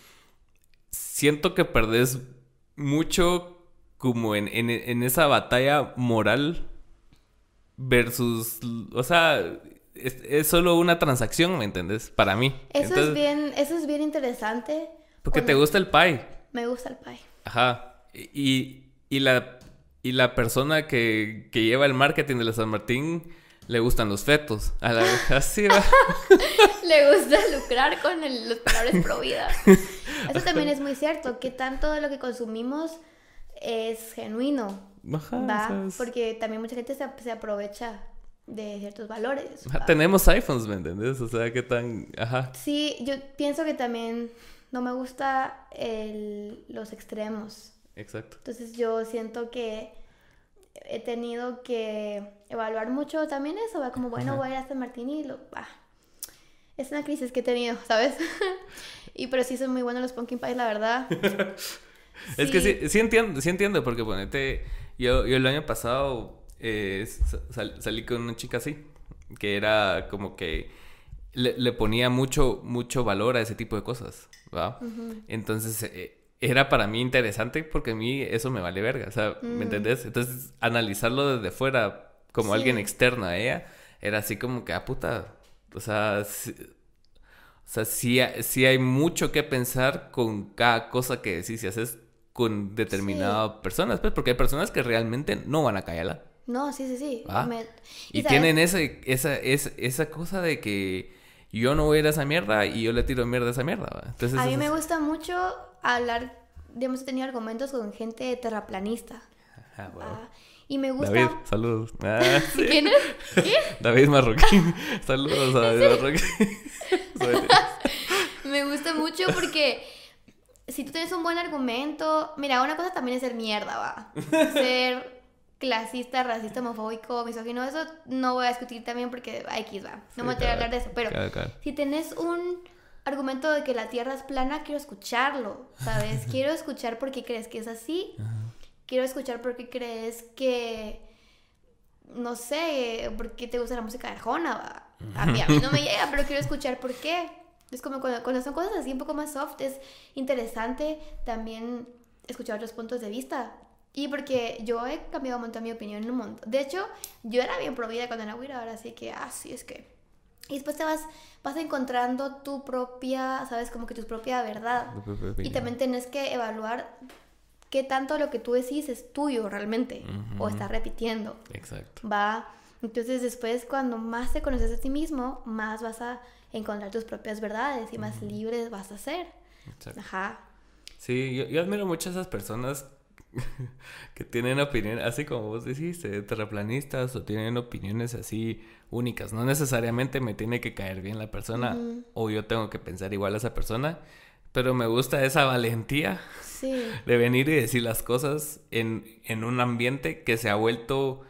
Speaker 1: Siento que perdés mucho como en, en, en esa batalla moral versus, o sea, es, solo una transacción, ¿me entiendes? Para mí.
Speaker 2: Eso es bien, eso es bien interesante.
Speaker 1: Porque te gusta el pie.
Speaker 2: Me gusta el pie.
Speaker 1: Ajá. Y, y la, y la persona que, que lleva el marketing de la San Martín le gustan los fetos. A la, así va.
Speaker 2: le gusta lucrar con los palabras pro vida. Eso también es muy cierto, que tanto de lo que consumimos es genuino. ¿va? Porque también mucha gente se, aprovecha de ciertos valores.
Speaker 1: tenemos iPhones, ¿me entiendes? O sea, ¿qué tan...? Ajá.
Speaker 2: Sí, yo pienso que también no me gusta el, los extremos.
Speaker 1: Exacto.
Speaker 2: Entonces yo siento que he tenido que evaluar mucho también eso, va como, bueno, voy a ir a San Martín y lo... Es una crisis que he tenido, ¿sabes? y pero sí son muy buenos los pumpkin pies, la verdad.
Speaker 1: Es que sí, sí entiendo, sí entiendo, porque ponete, yo, yo el año pasado eh, salí con una chica así, que era como que le, ponía mucho, mucho valor a ese tipo de cosas, ¿va? Entonces, eh, era para mí interesante porque a mí eso me vale verga, o sea, ¿me mm. entendés? Entonces, analizarlo desde fuera como alguien externo a ella, era así como que, ah, puta, o sea, o sea, sí, sí, hay mucho que pensar con cada cosa que decís y haces con determinadas personas, pues, porque hay personas que realmente no van a callarla.
Speaker 2: No, sí, sí, sí. Me-
Speaker 1: Y, tienen esa, esa, esa cosa de que yo no voy a ir a esa mierda y yo le tiro mierda a esa mierda. ¿va? Entonces,
Speaker 2: A mí me gusta mucho hablar, digamos, he tenido argumentos con gente terraplanista.
Speaker 1: Ah, bueno.
Speaker 2: ah, y me gusta...
Speaker 1: David, saludos. Ah, sí.
Speaker 2: ¿Quién es? ¿Qué?
Speaker 1: David Marroquín. Saludos a David Marroquín.
Speaker 2: Me gusta mucho porque si tú tienes un buen argumento, mira, una cosa también es ser mierda, va. Ser clasista, racista, homofóbico, misógino, eso no voy a discutir también porque X va. No
Speaker 1: Sí,
Speaker 2: me voy a hablar de eso, pero
Speaker 1: Claro, claro.
Speaker 2: si tenés un argumento de que la Tierra es plana, quiero escucharlo, ¿sabes? quiero escuchar por qué crees que es así. Quiero escuchar por qué crees que no sé, por qué te gusta la música de Arjona. A mí, a mí no me llega, pero quiero escuchar por qué. Es como cuando, cuando son cosas así un poco más soft, es interesante también escuchar otros puntos de vista. Y porque yo he cambiado un montón mi opinión en un montón. De hecho, yo era bien pro vida cuando era güira, ahora sí que, ah, sí, es que... Y después te vas, vas encontrando tu propia, ¿sabes? Como que tu propia verdad. Y también tenés que evaluar qué tanto lo que tú decís es tuyo realmente o estás repitiendo.
Speaker 1: Exacto.
Speaker 2: Va. Entonces después cuando más te conoces a ti mismo, más vas a encontrar tus propias verdades y más libres vas a ser.
Speaker 1: Exacto.
Speaker 2: Ajá.
Speaker 1: Sí, yo, yo admiro mucho a esas personas que tienen opinión, así como vos dijiste, terraplanistas o tienen opiniones así únicas. No necesariamente me tiene que caer bien la persona o yo tengo que pensar igual a esa persona, pero me gusta esa valentía
Speaker 2: Sí.
Speaker 1: de venir y decir las cosas en, en un ambiente que se ha vuelto,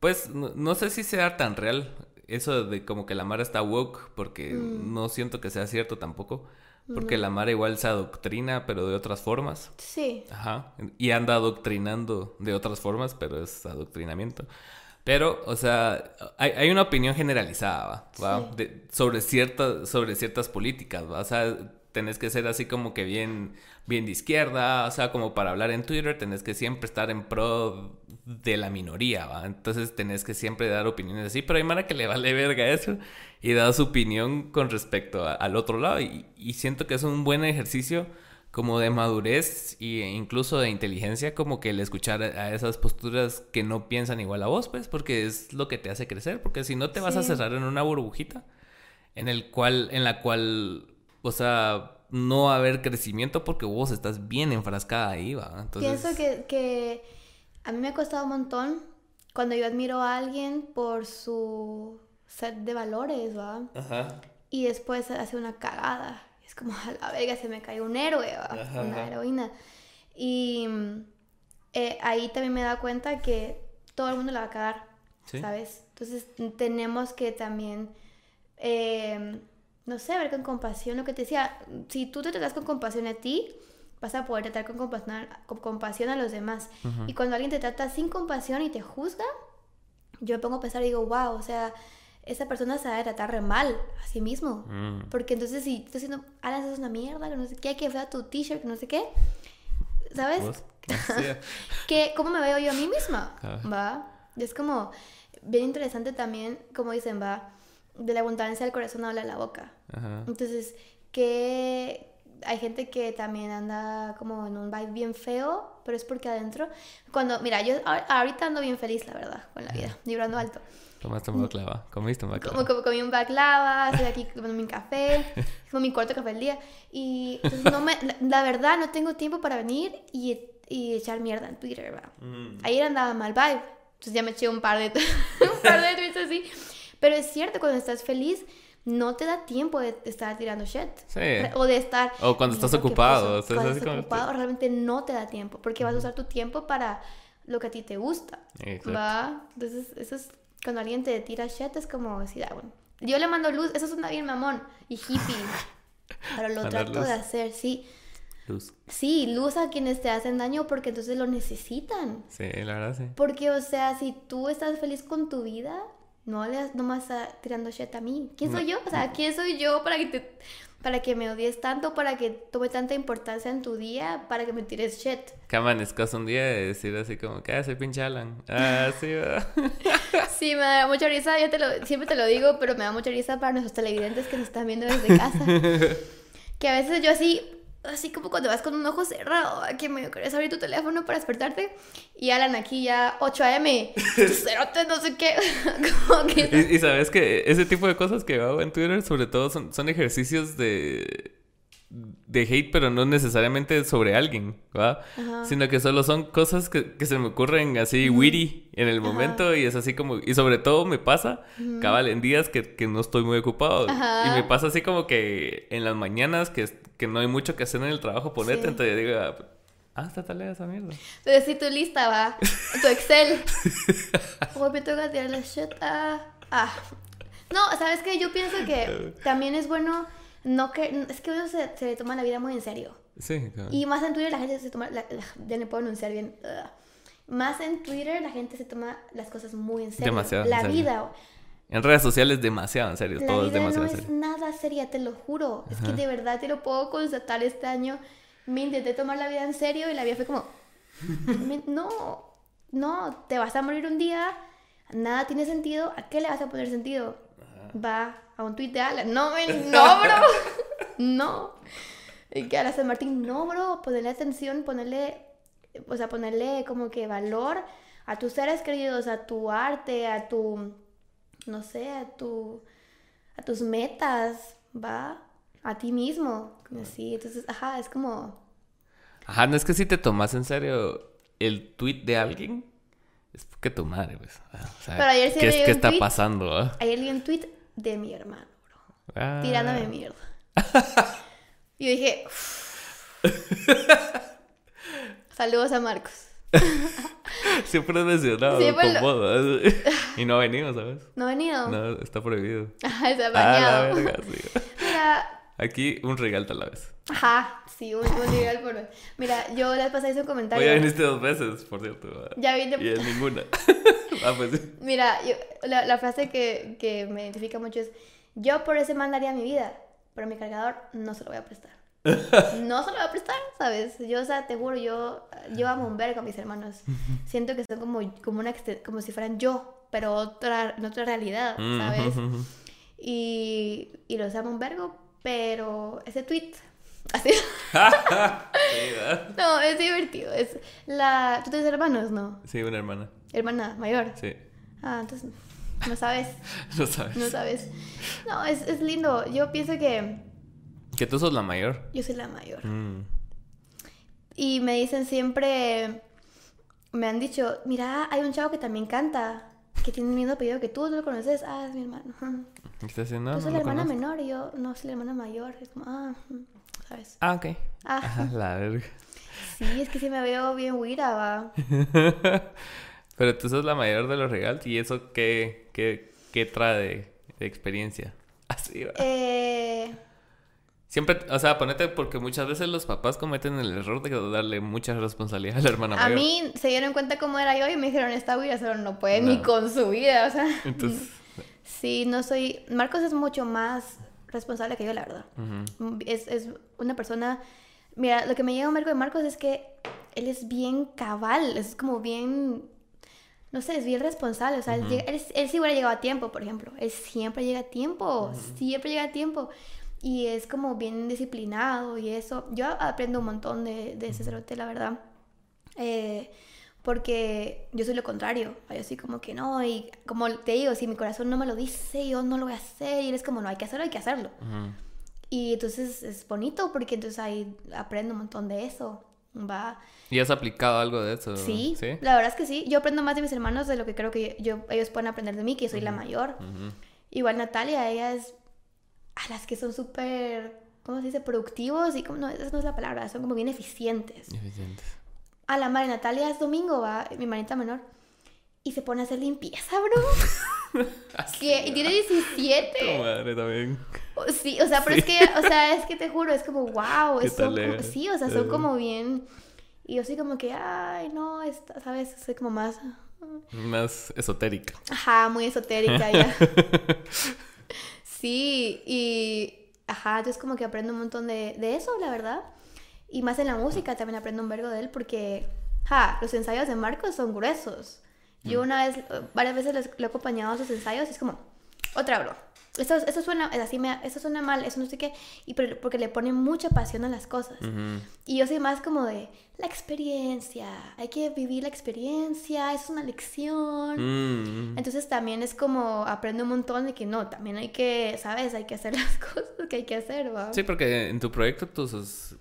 Speaker 1: pues, no, no sé si sea tan real. Eso de como que la Mara está woke, porque
Speaker 2: Mm.
Speaker 1: no siento que sea cierto tampoco. Porque la Mara igual se adoctrina, pero de otras formas.
Speaker 2: Sí.
Speaker 1: Ajá. Y anda adoctrinando de otras formas, pero es adoctrinamiento. Pero, o sea, hay, hay una opinión generalizada, ¿va? ¿va?
Speaker 2: Sí.
Speaker 1: De- sobre, ciertas sobre ciertas políticas, ¿va? O sea, tenés que ser así como que bien, bien de izquierda, o sea, como para hablar en Twitter, tenés que siempre estar en pro de la minoría, ¿va? Entonces tenés que siempre dar opiniones así, pero hay Mara que le vale verga eso y da su opinión con respecto a- al otro lado y, y siento que es un buen ejercicio como de madurez e incluso de inteligencia, como que el escuchar a esas posturas que no piensan igual a vos, pues, porque es lo que te hace crecer, porque si no te vas a cerrar en una burbujita en el cual, en la cual, o sea, no va a haber crecimiento porque vos estás bien enfrascada ahí, va. Entonces,
Speaker 2: Pienso que, que a mí me ha costado un montón cuando yo admiro a alguien por su set de valores, ¿va?
Speaker 1: Ajá.
Speaker 2: y después hace una cagada. Es como, a la verga, se me cayó un héroe, ¿va?
Speaker 1: Ajá,
Speaker 2: una
Speaker 1: ajá.
Speaker 2: heroína. Y mm, eh, ahí también me he dado cuenta que todo el mundo la va a cagar,
Speaker 1: Sí.
Speaker 2: ¿sabes? Entonces tenemos que también, eh, no sé, ver con compasión lo que te decía. Si tú te tratas con compasión a ti, vas a poder tratar con compasión, con compasión a los demás. Y cuando alguien te trata sin compasión y te juzga, yo me pongo a pensar y digo, wow, o sea, esa persona a tratar re mal a sí mismo.
Speaker 1: Mm.
Speaker 2: Porque entonces si estás diciendo, Alan, es una mierda, que no sé qué, que fea tu t-shirt, que no sé qué, ¿sabes? Que ¿Cómo me veo yo a mí misma? ¿Va? Y es como bien interesante también, como dicen, va, de la abundancia del corazón habla la boca.
Speaker 1: Ajá.
Speaker 2: Entonces, que hay gente que también anda como en un vibe bien feo, pero es porque adentro, cuando, mira, yo ahorita ando bien feliz, la verdad, con la vida, vibrando alto.
Speaker 1: Tomaste un baklava. Comiste un baklava.
Speaker 2: Como, como comí un baklava, estoy aquí tomando mi café, como mi cuarto café del día. Y no me, la, la verdad no tengo tiempo para venir y, y echar mierda en Twitter, ¿va?
Speaker 1: Mm.
Speaker 2: Ayer andaba mal vibe, entonces ya me eché un par de, un par de tweets así. Pero es cierto, cuando estás feliz, no te da tiempo de estar tirando shit.
Speaker 1: Sí.
Speaker 2: O de estar...
Speaker 1: O cuando estás
Speaker 2: "Mira lo que
Speaker 1: ocupado,
Speaker 2: puso".
Speaker 1: o sea, es
Speaker 2: Cuando estás
Speaker 1: como-
Speaker 2: ocupado, realmente no te da tiempo, porque vas a usar tu tiempo para lo que a ti te gusta.
Speaker 1: Exacto.
Speaker 2: ¿Va? Entonces, eso es cuando alguien te tira shit, es como decir, ah, bueno. Yo le mando luz, eso suena bien mamón y hippie. Pero lo
Speaker 1: Mandar
Speaker 2: trato
Speaker 1: luz.
Speaker 2: de hacer, sí.
Speaker 1: Luz.
Speaker 2: Sí, luz a quienes te hacen daño porque entonces lo necesitan.
Speaker 1: Sí, la verdad sí.
Speaker 2: Porque, o sea, si tú estás feliz con tu vida, no le nomás a, tirando shit a mí. ¿Quién soy yo? O sea, ¿quién soy yo para que te para que me odies tanto, para que tome tanta importancia en tu día, para que me tires shit?
Speaker 1: Que amanezcas un día de decir así como que ah, soy pinche Alan. Ah, sí, va.
Speaker 2: Sí, me da mucha risa, yo te lo, siempre te lo digo, pero me da mucha risa para nuestros televidentes que nos están viendo desde casa. que a veces yo así así como cuando vas con un ojo cerrado, que me quieres abrir tu teléfono para despertarte. Y Alan aquí ya 8 a.m. Cerote, no sé qué. como que...
Speaker 1: Y, y sabes que ese tipo de cosas que hago en Twitter, sobre todo, son, son ejercicios de, de hate, pero no necesariamente sobre alguien, ¿va?
Speaker 2: Ajá.
Speaker 1: Sino que solo son cosas que, que se me ocurren así witty en el momento y es así como... Y sobre todo me pasa, cabal, en días que, que no estoy muy ocupado.
Speaker 2: Ajá.
Speaker 1: Y me pasa así como que en las mañanas que, que no hay mucho que hacer en el trabajo, ponete,
Speaker 2: Sí.
Speaker 1: entonces digo, ah, está tarea esa mierda.
Speaker 2: Entonces, si tu lista va, tu Excel. Hoy me toca tirar la shit. Ah, ah. No, ¿sabes qué? Yo pienso que también es bueno no que... Es que uno se, se le toma la vida muy en serio.
Speaker 1: Sí.
Speaker 2: Y más en Twitter la gente se toma... la- ya no puedo anunciar bien. Ugh. Más en Twitter la gente se toma las cosas muy en serio.
Speaker 1: Demasiado en
Speaker 2: La
Speaker 1: serio.
Speaker 2: vida...
Speaker 1: En redes sociales demasiado en serio,
Speaker 2: La
Speaker 1: todo es
Speaker 2: vida
Speaker 1: demasiado
Speaker 2: no
Speaker 1: en
Speaker 2: es
Speaker 1: serio.
Speaker 2: nada seria, te lo juro. Es que de verdad te lo puedo constatar este año. Me intenté tomar la vida en serio y la vida fue como... me- no, no, te vas a morir un día, nada tiene sentido, ¿a qué le vas a poner sentido? Va a un tweet de Alan, no, no, bro, no. Y que a la San Martín, no, bro, ponerle atención, ponerle, o sea, ponerle como que valor a tus seres queridos, a tu arte, a tu, no sé, a tu, a tus metas, va, a ti mismo, así, entonces, ajá, es como,
Speaker 1: Ajá, no es que si te tomas en serio el tweet de alguien, es porque tu madre, pues. ah, O sea,
Speaker 2: Pero ayer sí
Speaker 1: ¿qué, es- qué está
Speaker 2: tweet.
Speaker 1: pasando? ah?
Speaker 2: ayer leí un tweet de mi hermano, bro.
Speaker 1: Ah.
Speaker 2: tirándome mierda. Y yo dije, saludos a Marcos.
Speaker 1: Siempre es mencionado
Speaker 2: Siempre lo-
Speaker 1: moda. y no ha venido, ¿sabes?
Speaker 2: ¿No ha venido?
Speaker 1: No, está prohibido.
Speaker 2: Se ha
Speaker 1: Ah, la
Speaker 2: bañado.
Speaker 1: verga, sí.
Speaker 2: Mira,
Speaker 1: Aquí un regalo a la vez.
Speaker 2: Ajá, sí, un, un nivel por. Mira, yo la pasada hice un comentario.
Speaker 1: Oye, viniste dos veces, por cierto. ah.
Speaker 2: Ya vine.
Speaker 1: Y en ninguna. ah, pues sí.
Speaker 2: Mira, yo- la, la frase que, que me identifica mucho es, yo por ese man daría mi vida, pero mi cargador no se lo voy a prestar. No se lo voy a prestar, ¿sabes? Yo, o sea, te juro, yo, yo amo un vergo a mis hermanos. Siento que son como, como, una, como si fueran yo, pero otra, en otra realidad, ¿sabes?
Speaker 1: Mm,
Speaker 2: Y, y los amo un vergo, pero ese tweet, así, no, es divertido. Es la, ¿Tú tienes hermanos, no?
Speaker 1: Sí, una hermana.
Speaker 2: Hermana mayor.
Speaker 1: Sí.
Speaker 2: Ah, entonces, no sabes.
Speaker 1: No sabes.
Speaker 2: No sabes. No, es, es lindo. Yo pienso que
Speaker 1: Que tú sos la mayor.
Speaker 2: yo soy la mayor.
Speaker 1: Mm.
Speaker 2: Y me dicen siempre, me han dicho, mira, hay un chavo que también canta, que tiene el mismo apellido que tú, ¿no lo conoces? Ah, es mi hermano.
Speaker 1: ¿Qué estás haciendo?
Speaker 2: Tú
Speaker 1: No
Speaker 2: soy la hermana
Speaker 1: conozco.
Speaker 2: menor y yo no soy la hermana mayor. Es como, ah, ujú, ¿sabes?
Speaker 1: Ah, ok.
Speaker 2: Ah,
Speaker 1: Ajá, la verga.
Speaker 2: sí, es que sí me veo bien huira, va.
Speaker 1: Pero tú sos la mayor de los regalos y eso qué, qué, qué trae de, de experiencia. Así va.
Speaker 2: Eh,
Speaker 1: Siempre, o sea, ponete porque muchas veces los papás cometen el error de darle mucha responsabilidad a la hermana
Speaker 2: a
Speaker 1: mayor.
Speaker 2: mí se dieron cuenta cómo era yo y me dijeron, esta huira solo no puede ni con su vida, o sea.
Speaker 1: Entonces,
Speaker 2: Sí, no soy... Marcos es mucho más responsable que yo, la verdad.
Speaker 1: ujú.
Speaker 2: Es, es una persona... Mira, lo que me llega a Marco de Marcos es que él es bien cabal, es como bien... No sé, es bien responsable. O sea, él, llega- él, él sí hubiera llegado a tiempo, por ejemplo. Él siempre llega a tiempo, siempre llega a tiempo. Y es como bien disciplinado y eso. Yo aprendo un montón de, de ese cerote, la verdad. Eh, porque yo soy lo contrario. Yo así como que no, y como te digo, si mi corazón no me lo dice, yo no lo voy a hacer. Y él es como, no, hay que hacerlo, hay que hacerlo.
Speaker 1: Ujú.
Speaker 2: Y entonces es bonito porque entonces ahí aprendo un montón de eso. Va.
Speaker 1: ¿Y has aplicado algo de eso?
Speaker 2: Sí,
Speaker 1: ¿Sí?
Speaker 2: la verdad es que sí. Yo aprendo más de mis hermanos de lo que creo que yo, ellos pueden aprender de mí, que soy la mayor.
Speaker 1: Ujú.
Speaker 2: Igual Natalia, ella es a las que son súper, ¿cómo se dice? Productivos y como, no, esa no es la palabra, son como bien eficientes.
Speaker 1: Eficientes.
Speaker 2: A la madre Natalia es domingo, va, mi manita menor. Y se pone a hacer limpieza, bro. ¿Qué? Y tiene 17.
Speaker 1: Tu madre también.
Speaker 2: O- Sí, o sea, pero es que, o sea, es que te juro, es como, wow,
Speaker 1: ¿Qué
Speaker 2: es
Speaker 1: tal,
Speaker 2: son como- sí, o sea, son como bien, y yo soy como que, ay, no, esta- ¿sabes? Soy como más,
Speaker 1: Más esotérica.
Speaker 2: ajá, muy esotérica ya. Sí, y, ajá, entonces como que aprendo un montón de, de eso, la verdad. Y más en la música también aprendo un vergo de él porque, ja, los ensayos de Marcos son gruesos. Yo una vez, eh, varias veces lo he acompañado a sus ensayos y es como, otra bro. Eso, eso suena, así me, eso suena mal, eso no sé qué, y pero- porque le pone mucha pasión a las cosas.
Speaker 1: Ujú.
Speaker 2: Y yo soy más como de la experiencia, hay que vivir la experiencia, es una lección.
Speaker 1: Mm.
Speaker 2: Entonces también es como aprende un montón de que no, también hay que, ¿sabes? Hay que hacer las cosas que hay que hacer, ¿va?
Speaker 1: Sí, porque en tu proyecto sos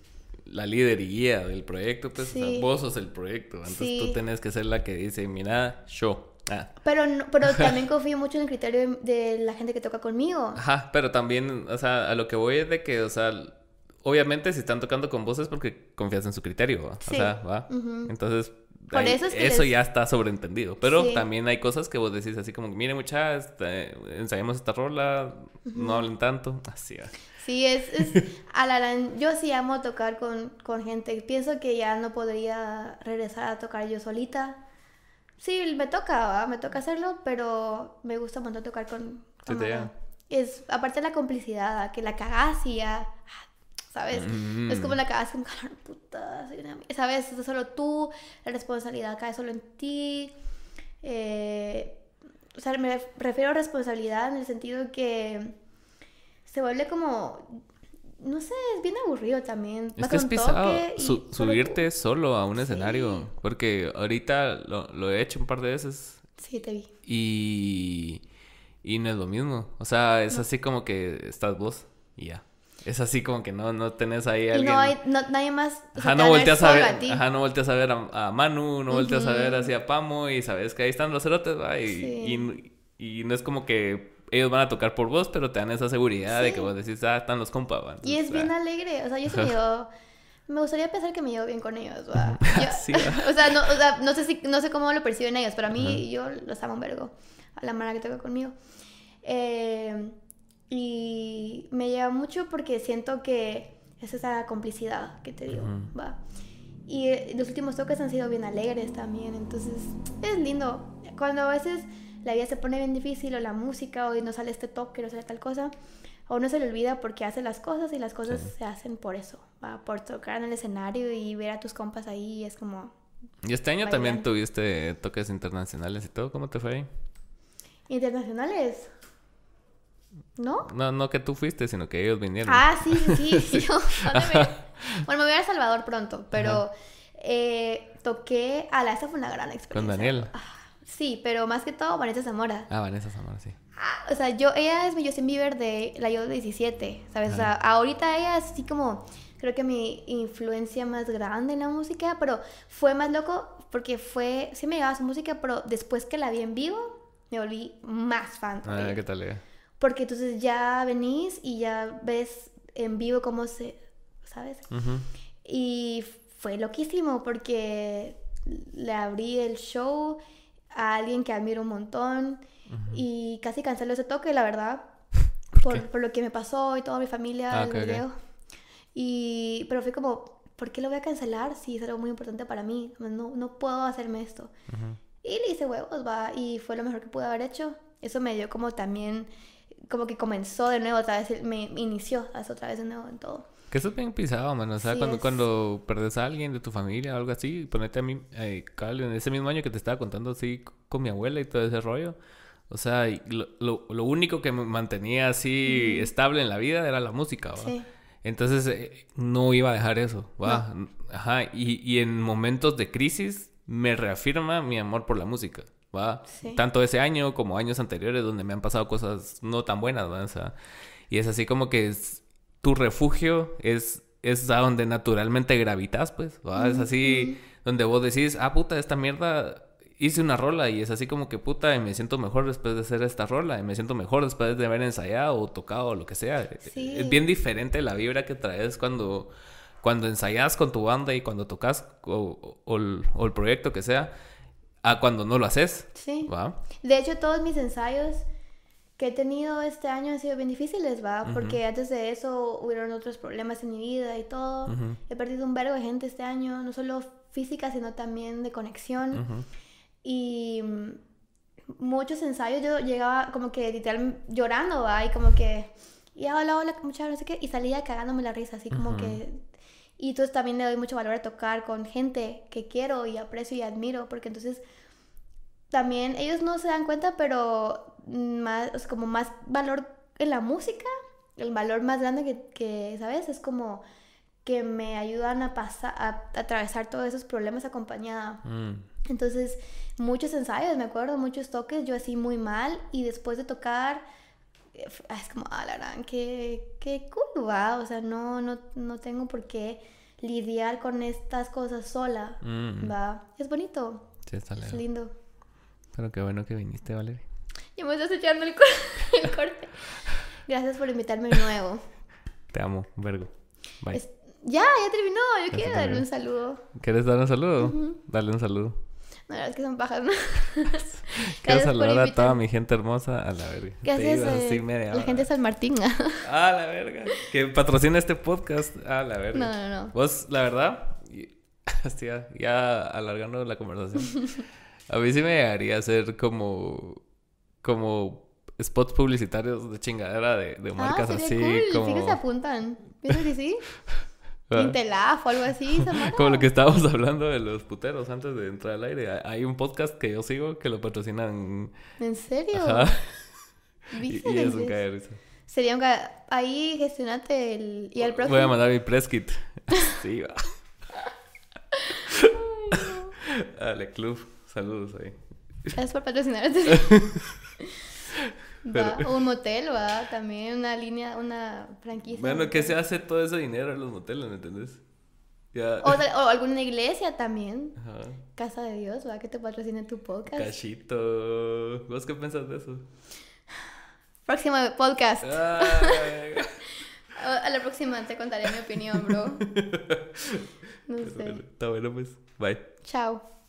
Speaker 1: la líder y guía del proyecto, pues o sea,
Speaker 2: Sí.
Speaker 1: vos sos el proyecto. Entonces
Speaker 2: Sí.
Speaker 1: tú tenés que ser la que dice, mira, yo. Ah.
Speaker 2: Pero, no- pero también confío mucho en el criterio de, de la gente que toca conmigo.
Speaker 1: Ajá, pero también, o sea, a lo que voy es de que, o sea, obviamente si están tocando con vos es porque confías en su criterio, ¿va?
Speaker 2: Sí.
Speaker 1: O sea, ¿va? Entonces,
Speaker 2: Por eso es que
Speaker 1: eso
Speaker 2: les-
Speaker 1: ya está sobreentendido. Pero
Speaker 2: Sí.
Speaker 1: también hay cosas que vos decís así como, mire muchachos, ensayamos esta rola, no hablen tanto. Así va.
Speaker 2: Sí, es, es a la yo sí amo tocar con, con gente. Pienso que ya no podría regresar a tocar yo solita. Sí, me toca, ¿va? me toca hacerlo, pero me gusta un montón tocar con, con
Speaker 1: Sí, te.
Speaker 2: Es aparte de la complicidad, ¿va? que la cagás y ya, ¿sabes?
Speaker 1: Mm.
Speaker 2: Es como la cagás con calor, puta, soy una- ¿sabes? Es solo tú, la responsabilidad cae solo en ti. Eh, o sea, me ref- refiero a responsabilidad en el sentido que se vuelve como, no sé, es bien aburrido también.
Speaker 1: Es
Speaker 2: Vas
Speaker 1: que es pisado su- subirte solo a un
Speaker 2: Sí.
Speaker 1: escenario. Porque ahorita lo, lo he hecho un par de veces.
Speaker 2: Sí, te vi.
Speaker 1: y, y no es lo mismo. O sea, es así como que estás vos y ya. Es así como que no, no tenés ahí a
Speaker 2: Y
Speaker 1: alguien.
Speaker 2: no hay no- nadie más. o sea,
Speaker 1: Ajá, no
Speaker 2: a ver
Speaker 1: volteas a ver,
Speaker 2: ti.
Speaker 1: ajá, no volteas a ver a, a Manu, no volteas a ver hacia Pamo y sabes que ahí están los cerotes, ¿va? Y,
Speaker 2: Sí.
Speaker 1: y, y no es como que ellos van a tocar por vos, pero te dan esa seguridad de que vos decís, ah, están los compas, ¿va?
Speaker 2: Y es bien
Speaker 1: ah,
Speaker 2: alegre. O sea, yo se me llevo- Me gustaría pensar que me llevo bien con ellos, ¿va? Yo-
Speaker 1: Sí, ¿va?
Speaker 2: o, sea, no, o sea, no sé si, no sé cómo lo perciben ellos, pero a mí yo los amo un vergo. A la mara que toca conmigo. Eh, y me lleva mucho porque siento que es esa complicidad que te digo,
Speaker 1: Ujú.
Speaker 2: ¿va? Y eh, los últimos toques han sido bien alegres también, entonces es lindo. Cuando a veces la vida se pone bien difícil o la música o no sale este toque, no sale tal cosa, a uno se le olvida porque hace las cosas y las cosas
Speaker 1: Sí.
Speaker 2: se hacen por eso, ¿va? por tocar en el escenario y ver a tus compas ahí es como
Speaker 1: Y este año también tuviste toques internacionales y todo, ¿cómo te fue ahí?
Speaker 2: internacionales, ¿no?
Speaker 1: No, no que tú fuiste, sino que ellos vinieron.
Speaker 2: Ah, sí, sí, sí. yo- ¿dónde me- bueno, me voy a El Salvador pronto, pero eh, toqué a la esa fue una gran experiencia.
Speaker 1: Con Daniel.
Speaker 2: Ah, sí, pero más que todo Vanessa Zamora.
Speaker 1: Ah, Vanessa Zamora, sí.
Speaker 2: Ah, o sea, yo, ella es mi Justin Bieber de la yo de 17, ¿sabes? O sea, ahorita ella es así como, creo que mi influencia más grande en la música, pero fue más loco porque fue, sí me llegaba su música, pero después que la vi en vivo, me volví más fan.
Speaker 1: Ah. ¿qué tal? eh?
Speaker 2: Porque entonces ya venís y ya ves en vivo cómo se, ¿sabes?
Speaker 1: Ujú.
Speaker 2: Y fue loquísimo porque le abrí el show a alguien que admiro un montón y casi canceló ese toque, la verdad, por,
Speaker 1: qué?
Speaker 2: por lo que me pasó y toda mi familia,
Speaker 1: Ah,
Speaker 2: el
Speaker 1: ok, ok.
Speaker 2: video. Y, pero fue como, ¿por qué lo voy a cancelar si es algo muy importante para mí? No, no puedo hacerme esto.
Speaker 1: Ujú.
Speaker 2: Y le hice huevos, va, y fue lo mejor que pude haber hecho. Eso me dio como también, como que comenzó de nuevo otra vez, me inició otra vez de nuevo en todo.
Speaker 1: Que eso es bien pisado, mano. O sea,
Speaker 2: Sí,
Speaker 1: cuando,
Speaker 2: es.
Speaker 1: cuando perdes a alguien de tu familia o algo así, ponete a mí, eh, en ese mismo año que te estaba contando así con mi abuela y todo ese rollo. O sea, lo, lo, lo único que me mantenía así estable en la vida era la música, ¿va?
Speaker 2: Sí.
Speaker 1: Entonces, eh, no iba a dejar eso, ¿va? Ajá. Y, y en momentos de crisis me reafirma mi amor por la música, ¿va?
Speaker 2: Sí.
Speaker 1: Tanto ese año como años anteriores donde me han pasado cosas no tan buenas, ¿va? O sea, y es así como que es, tu refugio es, es a donde naturalmente gravitas, pues, ¿va? Es así donde vos decís, ah, puta, esta mierda hice una rola y es así como que puta, y me siento mejor después de hacer esta rola, y me siento mejor después de haber ensayado o tocado o lo que sea.
Speaker 2: Sí.
Speaker 1: Es bien diferente la vibra que traes cuando, cuando ensayas con tu banda y cuando tocas o, o el, o el proyecto que sea, a cuando no lo haces.
Speaker 2: Sí. De hecho, todos mis ensayos que he tenido este año han sido bien difíciles, ¿va? Porque antes de eso hubieron otros problemas en mi vida y todo. He perdido un verbo de gente este año, no solo física, sino también de conexión. Y mm, muchos ensayos yo llegaba como que literal llorando, ¿va? Y como que, y hola, hola, muchas no sé qué, y salía cagándome la risa, así como que... Y entonces también le doy mucho valor a tocar con gente que quiero y aprecio y admiro, porque entonces también ellos no se dan cuenta, pero más, o sea, como más valor en la música, el valor más grande que, que, ¿sabes? Es como que me ayudan a pasar, a, atravesar todos esos problemas acompañada.
Speaker 1: Mm.
Speaker 2: Entonces, muchos ensayos, me acuerdo, muchos toques, yo así muy mal, y después de tocar, es como, ah, la gran, qué, qué cool, va, o sea, no, no, no tengo por qué lidiar con estas cosas sola,
Speaker 1: Mm.
Speaker 2: va, es bonito,
Speaker 1: Sí, está
Speaker 2: es
Speaker 1: lejos.
Speaker 2: lindo.
Speaker 1: Pero qué bueno que viniste, Valeria.
Speaker 2: Ya me estás echando el, cor- el corte. Gracias por invitarme de nuevo.
Speaker 1: Te amo, vergo. Bye.
Speaker 2: Es- ya, ya terminó, yo
Speaker 1: Ya
Speaker 2: quiero darle un saludo.
Speaker 1: ¿Quieres dar un saludo? Dale un saludo.
Speaker 2: No, la verdad es que son pajas, ¿no?
Speaker 1: Quiero saludar a toda mi gente hermosa a la verga. Te
Speaker 2: Gracias
Speaker 1: ibas
Speaker 2: eh,
Speaker 1: así media
Speaker 2: la
Speaker 1: hora.
Speaker 2: gente de San Martín.
Speaker 1: Ah, la verga. Que patrocina este podcast. Ah, la verga.
Speaker 2: No, no, no.
Speaker 1: Vos, la verdad, hostia, ya alargando la conversación. A mí sí me llegaría a ser como. como spots publicitarios de chingadera de, de marcas
Speaker 2: ah,
Speaker 1: así.
Speaker 2: cool.
Speaker 1: como,
Speaker 2: Sí que se apuntan. ¿Piensas que sí?
Speaker 1: Ah.
Speaker 2: Intelaf o algo así. Samara.
Speaker 1: Como lo que estábamos hablando de los puteros antes de entrar al aire. Hay- un podcast que yo sigo que lo patrocinan.
Speaker 2: ¿En serio?
Speaker 1: Ajá. Y, y es un caer.
Speaker 2: Sería un... ca- Ahí gestionate el... Y el próximo...
Speaker 1: Voy a mandar mi press kit. sí, va. Dale, club. Saludos ahí.
Speaker 2: Gracias por patrocinar. Va,
Speaker 1: Pero-
Speaker 2: un motel, va. También una línea, una franquicia.
Speaker 1: Bueno, ¿qué se hace todo ese dinero en los moteles, me entendés? Ya.
Speaker 2: O, alguna iglesia también.
Speaker 1: Ajá.
Speaker 2: Casa de Dios, va, que te patrocine tu podcast.
Speaker 1: Cachito. ¿Vos qué pensás de eso?
Speaker 2: Próximo podcast.
Speaker 1: Ay,
Speaker 2: A a la próxima te contaré mi opinión, bro. No sé.
Speaker 1: Está bueno, pues. Bye.
Speaker 2: Chao.